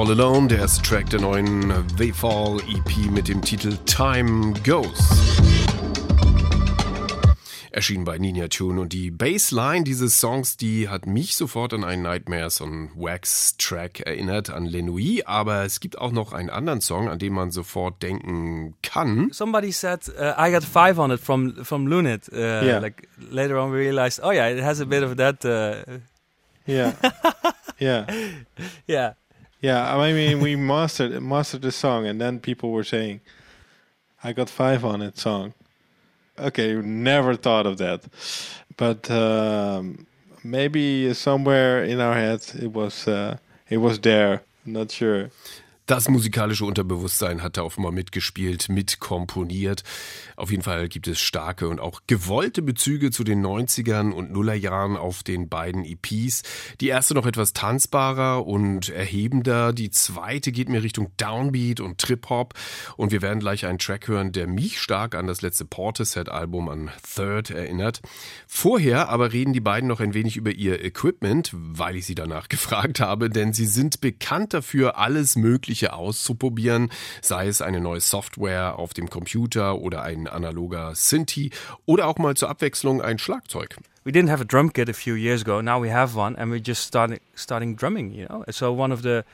All Alone, der erste Track der neuen They Fall EP mit dem Titel Time Goes. Erschien bei Ninja Tune und die Bassline dieses Songs, die hat mich sofort an einen Nightmares on Wax Track erinnert, an Lenouille, aber es gibt auch noch einen anderen Song, an den man sofort denken kann. Somebody said uh, I got five on it from from Lunit. Uh, Yeah. Like later on, we realized, oh yeah, it has a bit of that. Uh, Yeah. [LAUGHS] yeah. yeah. Yeah, I mean, we [LAUGHS] mastered mastered the song, and then people were saying, "I got five on it." Song. Okay, never thought of that, but um, maybe somewhere in our heads it was uh, it was there. Not sure. Das musikalische Unterbewusstsein hat da offenbar mitgespielt, mitkomponiert. Auf jeden Fall gibt es starke und auch gewollte Bezüge zu den 90ern und Nullerjahren auf den beiden EPs. Die erste noch etwas tanzbarer und erhebender. Die zweite geht mir Richtung Downbeat und Trip-Hop. Und wir werden gleich einen Track hören, der mich stark an das letzte Portishead-Album, an Third, erinnert. Vorher aber reden die beiden noch ein wenig über ihr Equipment, weil ich sie danach [LAUGHS] gefragt habe, denn sie sind bekannt dafür, alles Mögliche auszuprobieren, sei es eine neue Software auf dem Computer oder ein analoger Synthi oder auch mal zur Abwechslung ein Schlagzeug. we didn't have a drum kit a few years ago. Now we have one, and we're just starting starting drumming. You know, so one of the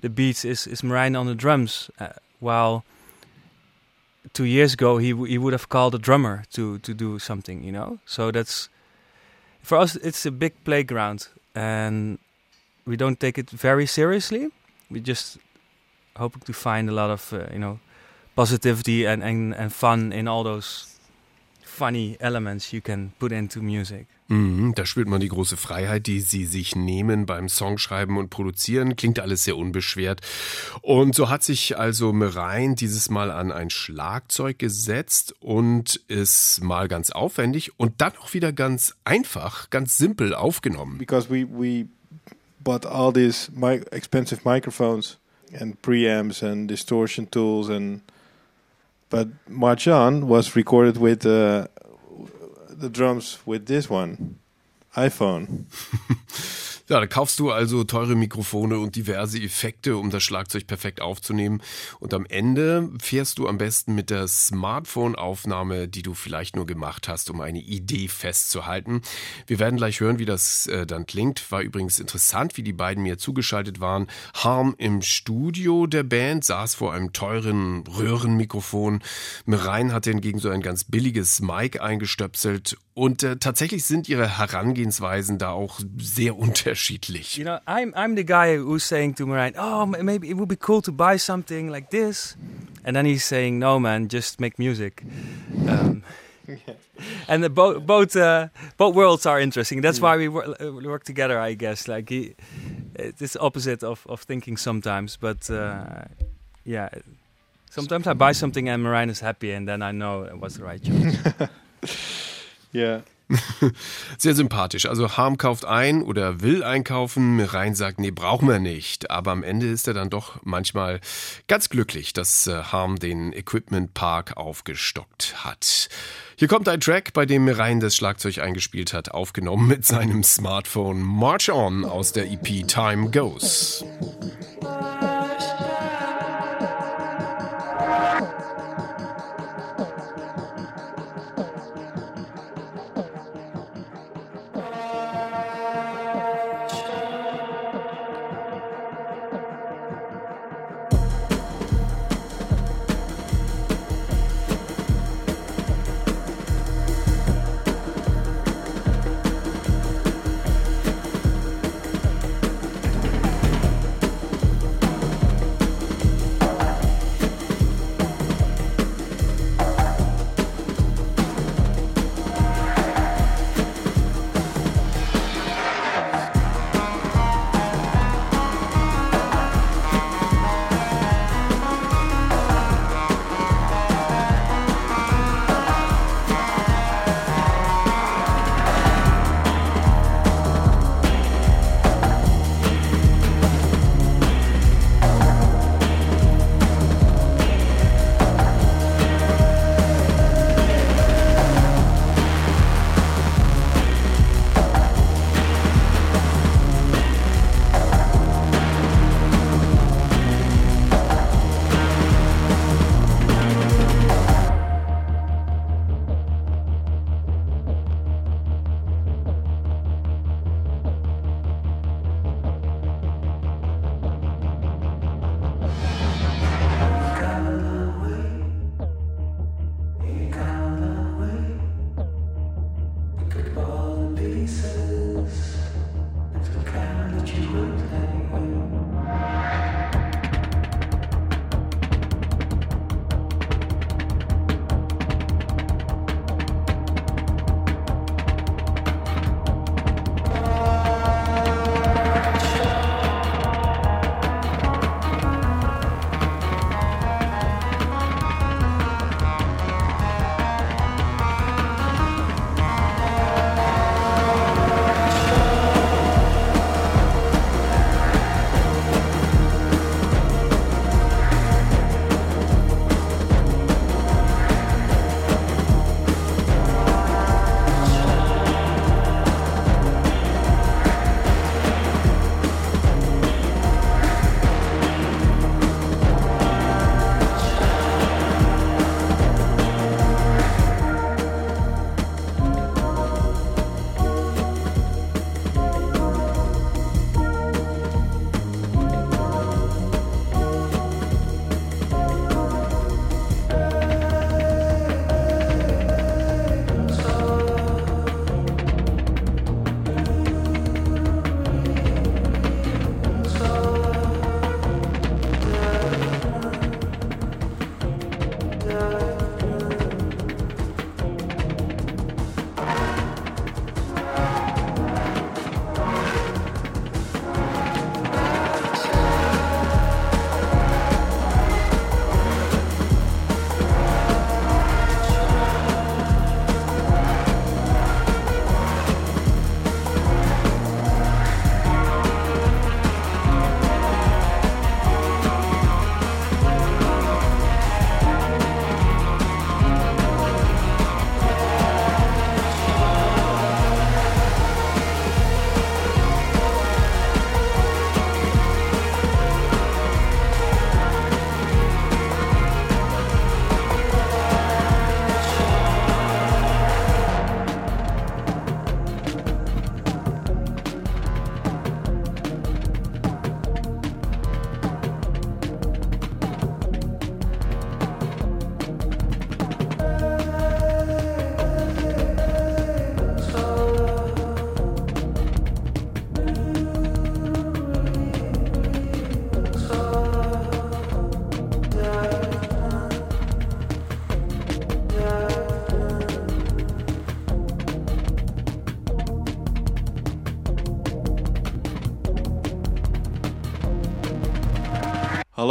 the beats is is Marijn on the drums, uh, while two years ago he he would have called a drummer to to do something. You know, so that's for us. It's a big playground, and we don't take it very seriously. We just hoping to find a lot of uh, you know positivity and, and and fun in all those funny elements you can put into music. Mhm, da spürt man die große Freiheit, die sie sich nehmen beim Songschreiben und Produzieren. Klingt alles sehr unbeschwert. Und so hat sich also Merein dieses Mal an ein Schlagzeug gesetzt und ist mal ganz aufwendig und dann auch wieder ganz einfach, ganz simpel aufgenommen. because we we bought all these mi- expensive microphones and preamps and distortion tools and but Marjan was recorded with uh, the drums with this one iPhone. [LAUGHS] Ja, da kaufst du also teure Mikrofone und diverse Effekte, um das Schlagzeug perfekt aufzunehmen. Und am Ende fährst du am besten mit der Smartphone-Aufnahme, die du vielleicht nur gemacht hast, um eine Idee festzuhalten. Wir werden gleich hören, wie das äh, dann klingt. War übrigens interessant, wie die beiden mir zugeschaltet waren. Harm im Studio der Band saß vor einem teuren Röhrenmikrofon. Merein hatte hingegen so ein ganz billiges Mic eingestöpselt. Und äh, tatsächlich sind ihre Herangehensweisen da auch sehr [LAUGHS] unterschiedlich. You know, I'm I'm the guy who's saying to Marijn, "Oh, maybe it would be cool to buy something like this," and then he's saying, "No, man, just make music." Um, [LAUGHS] And the bo- both uh, both worlds are interesting. That's why we wor- uh, work together, I guess. Like he, it's opposite of, of thinking sometimes, but uh, yeah. Sometimes I buy something and Marijn is happy, and then I know it was the right choice. [LAUGHS] Yeah. [LAUGHS] Sehr sympathisch. Also Harm kauft ein oder will einkaufen. Rein sagt, nee, brauchen wir nicht. Aber am Ende ist er dann doch manchmal ganz glücklich, dass äh, Harm den Equipment Park aufgestockt hat. Hier kommt ein Track, bei dem Rein das Schlagzeug eingespielt hat, aufgenommen mit seinem Smartphone March On aus der EP Time Goes.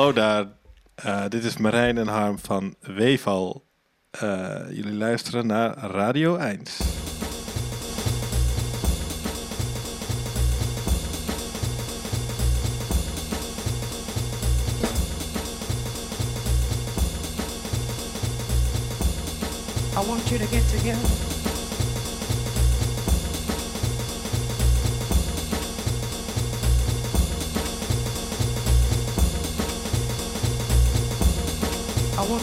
Hallo daar, Eh, dit is Marijn en Harm van Weeval. Eh, jullie luisteren naar Radio 1. I want you to get together.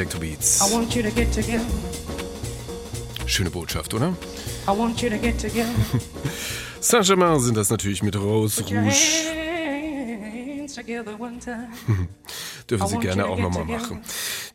Electrobeats. I want you to get together. Schöne Botschaft, oder? I want you to get together. [LAUGHS] Saint-Germain sind das natürlich mit Rose Rouge. [LAUGHS] Dürfen Sie gerne auch nochmal machen.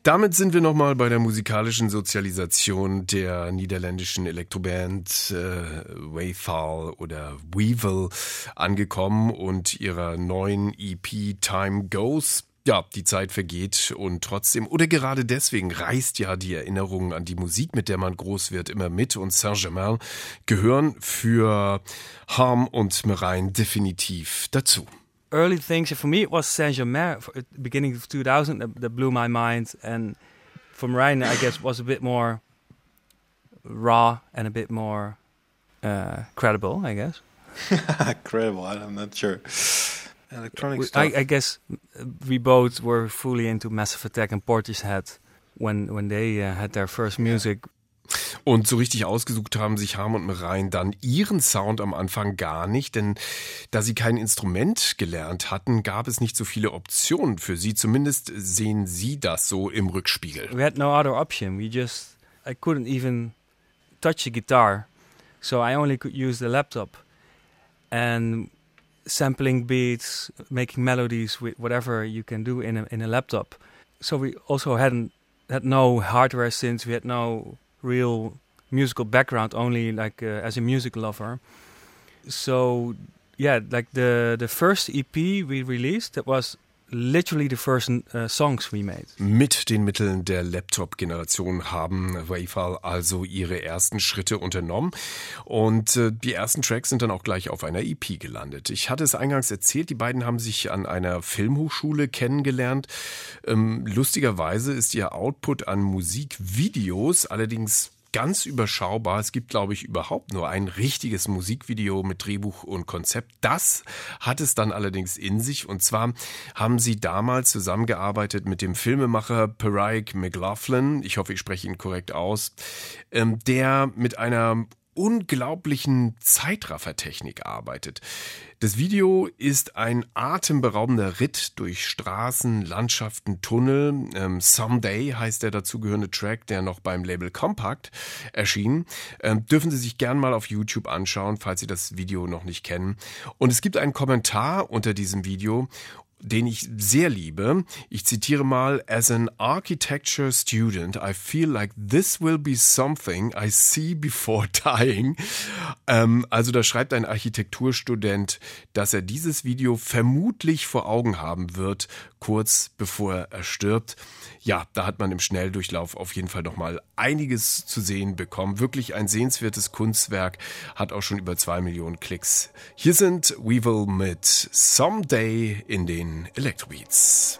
Damit sind wir nochmal bei der musikalischen Sozialisation der niederländischen Elektroband äh, Wayfall oder Weevil angekommen und ihrer neuen EP Time Goes. Ja, die Zeit vergeht und trotzdem oder gerade deswegen reißt ja die Erinnerung an die Musik, mit der man groß wird, immer mit und Saint-Germain gehören für Harm und Merein definitiv dazu. early things for me it was Saint Germain at the beginning of 2000 that, that blew my mind and from Ryan I guess was a bit more raw and a bit more uh, credible I guess [LAUGHS] Incredible, I'm not sure. Electronic stuff. I, I guess uh, we both were fully into Massive Attack and Portishead when when they uh, had their first music Und so richtig ausgesucht haben sich Harm und Merein dann ihren Sound am Anfang gar nicht, denn da sie kein Instrument gelernt hatten, gab es nicht so viele Optionen für sie. Zumindest sehen sie das so im Rückspiegel. We had no other option. We just, I couldn't even touch a guitar. So I only could use the laptop. And sampling beats, making melodies with whatever you can do in a, in a laptop. So we also hadn't had no hardware since we had no real musical background, only like uh, as a music lover. So yeah, like the the first EP we released, that was literally the first uh, songs we made. Mit den Mitteln der Laptop-Generation haben Wayfall also ihre ersten Schritte unternommen und äh, die ersten Tracks sind dann auch gleich auf einer EP gelandet. Ich hatte es eingangs erzählt, die beiden haben sich an einer Filmhochschule kennengelernt. Ähm, lustigerweise ist ihr Output an Musikvideos allerdings ganz überschaubar. Es gibt, glaube ich, überhaupt nur ein richtiges Musikvideo mit Drehbuch und Konzept. Das hat es dann allerdings in sich. Und zwar haben sie damals zusammengearbeitet mit dem Filmemacher Paraik McLaughlin. Ich hoffe, ich spreche ihn korrekt aus. Ähm, der mit einer unglaublichen Zeitraffertechnik arbeitet. Das Video ist ein atemberaubender Ritt durch Straßen, Landschaften, Tunnel. Ähm, Someday heißt der dazugehörende Track, der noch beim Label Compact erschien. Ähm, dürfen Sie sich gern mal auf YouTube anschauen, falls Sie das Video noch nicht kennen. Und es gibt einen Kommentar unter diesem Video den ich sehr liebe. Ich zitiere mal, As an architecture student, I feel like this will be something I see before [LAUGHS] dying. Ähm, also da schreibt ein Architekturstudent, dass er dieses Video vermutlich vor Augen haben wird, kurz bevor er stirbt. Ja, da hat man im Schnelldurchlauf auf jeden Fall noch mal einiges zu sehen bekommen. Wirklich ein sehenswertes Kunstwerk, hat auch schon über zwei Millionen Klicks. Hier sind Weevil mit Someday in den Electrobeats.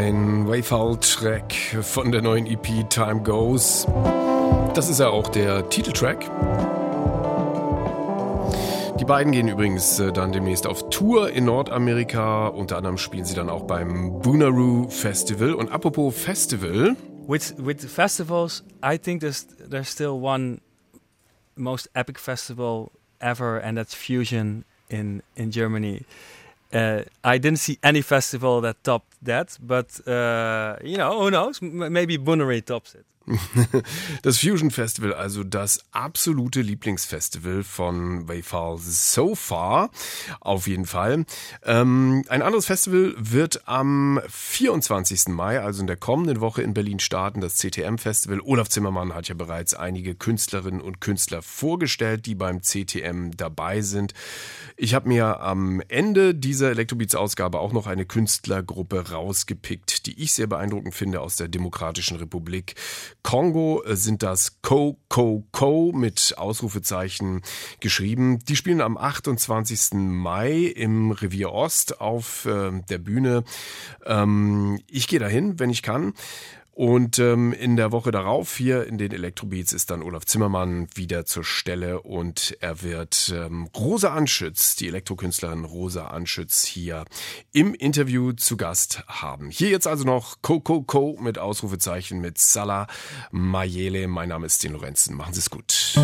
Ein Wayfall-Track von der neuen EP Time Goes. Das ist ja auch der Titeltrack. Die beiden gehen übrigens äh, dann demnächst auf Tour in Nordamerika. Unter anderem spielen sie dann auch beim Booneroo Festival. Und apropos Festival, With with festivals, I think there's there's still one most epic festival ever, and that's Fusion in in Germany. Uh, I didn't see any festival that topped that, but uh, you know, who knows? M maybe Boonery tops it. [LAUGHS] Das Fusion Festival, also das absolute Lieblingsfestival von Wayfall so far, auf jeden Fall. Ähm, ein anderes Festival wird am 24. Mai, also in der kommenden Woche in Berlin starten, das CTM Festival. Olaf Zimmermann hat ja bereits einige Künstlerinnen und Künstler vorgestellt, die beim CTM dabei sind. Ich habe mir am Ende dieser Electrobeats-Ausgabe auch noch eine Künstlergruppe rausgepickt, die ich sehr beeindruckend finde aus der Demokratischen Republik Kongo äh, sind das Co Co Co mit Ausrufezeichen geschrieben. Die spielen am 28. Mai im Revier Ost auf äh, der Bühne. Ähm, ich gehe dahin, wenn ich kann. Und ähm, in der Woche darauf hier in den Elektrobeats ist dann Olaf Zimmermann wieder zur Stelle und er wird ähm, Rosa Anschütz, die Elektrokünstlerin Rosa Anschütz hier im Interview zu Gast haben. Hier jetzt also noch Co Co mit Ausrufezeichen mit Salah Mayele. Mein Name ist Den Lorenzen. Machen Sie es gut.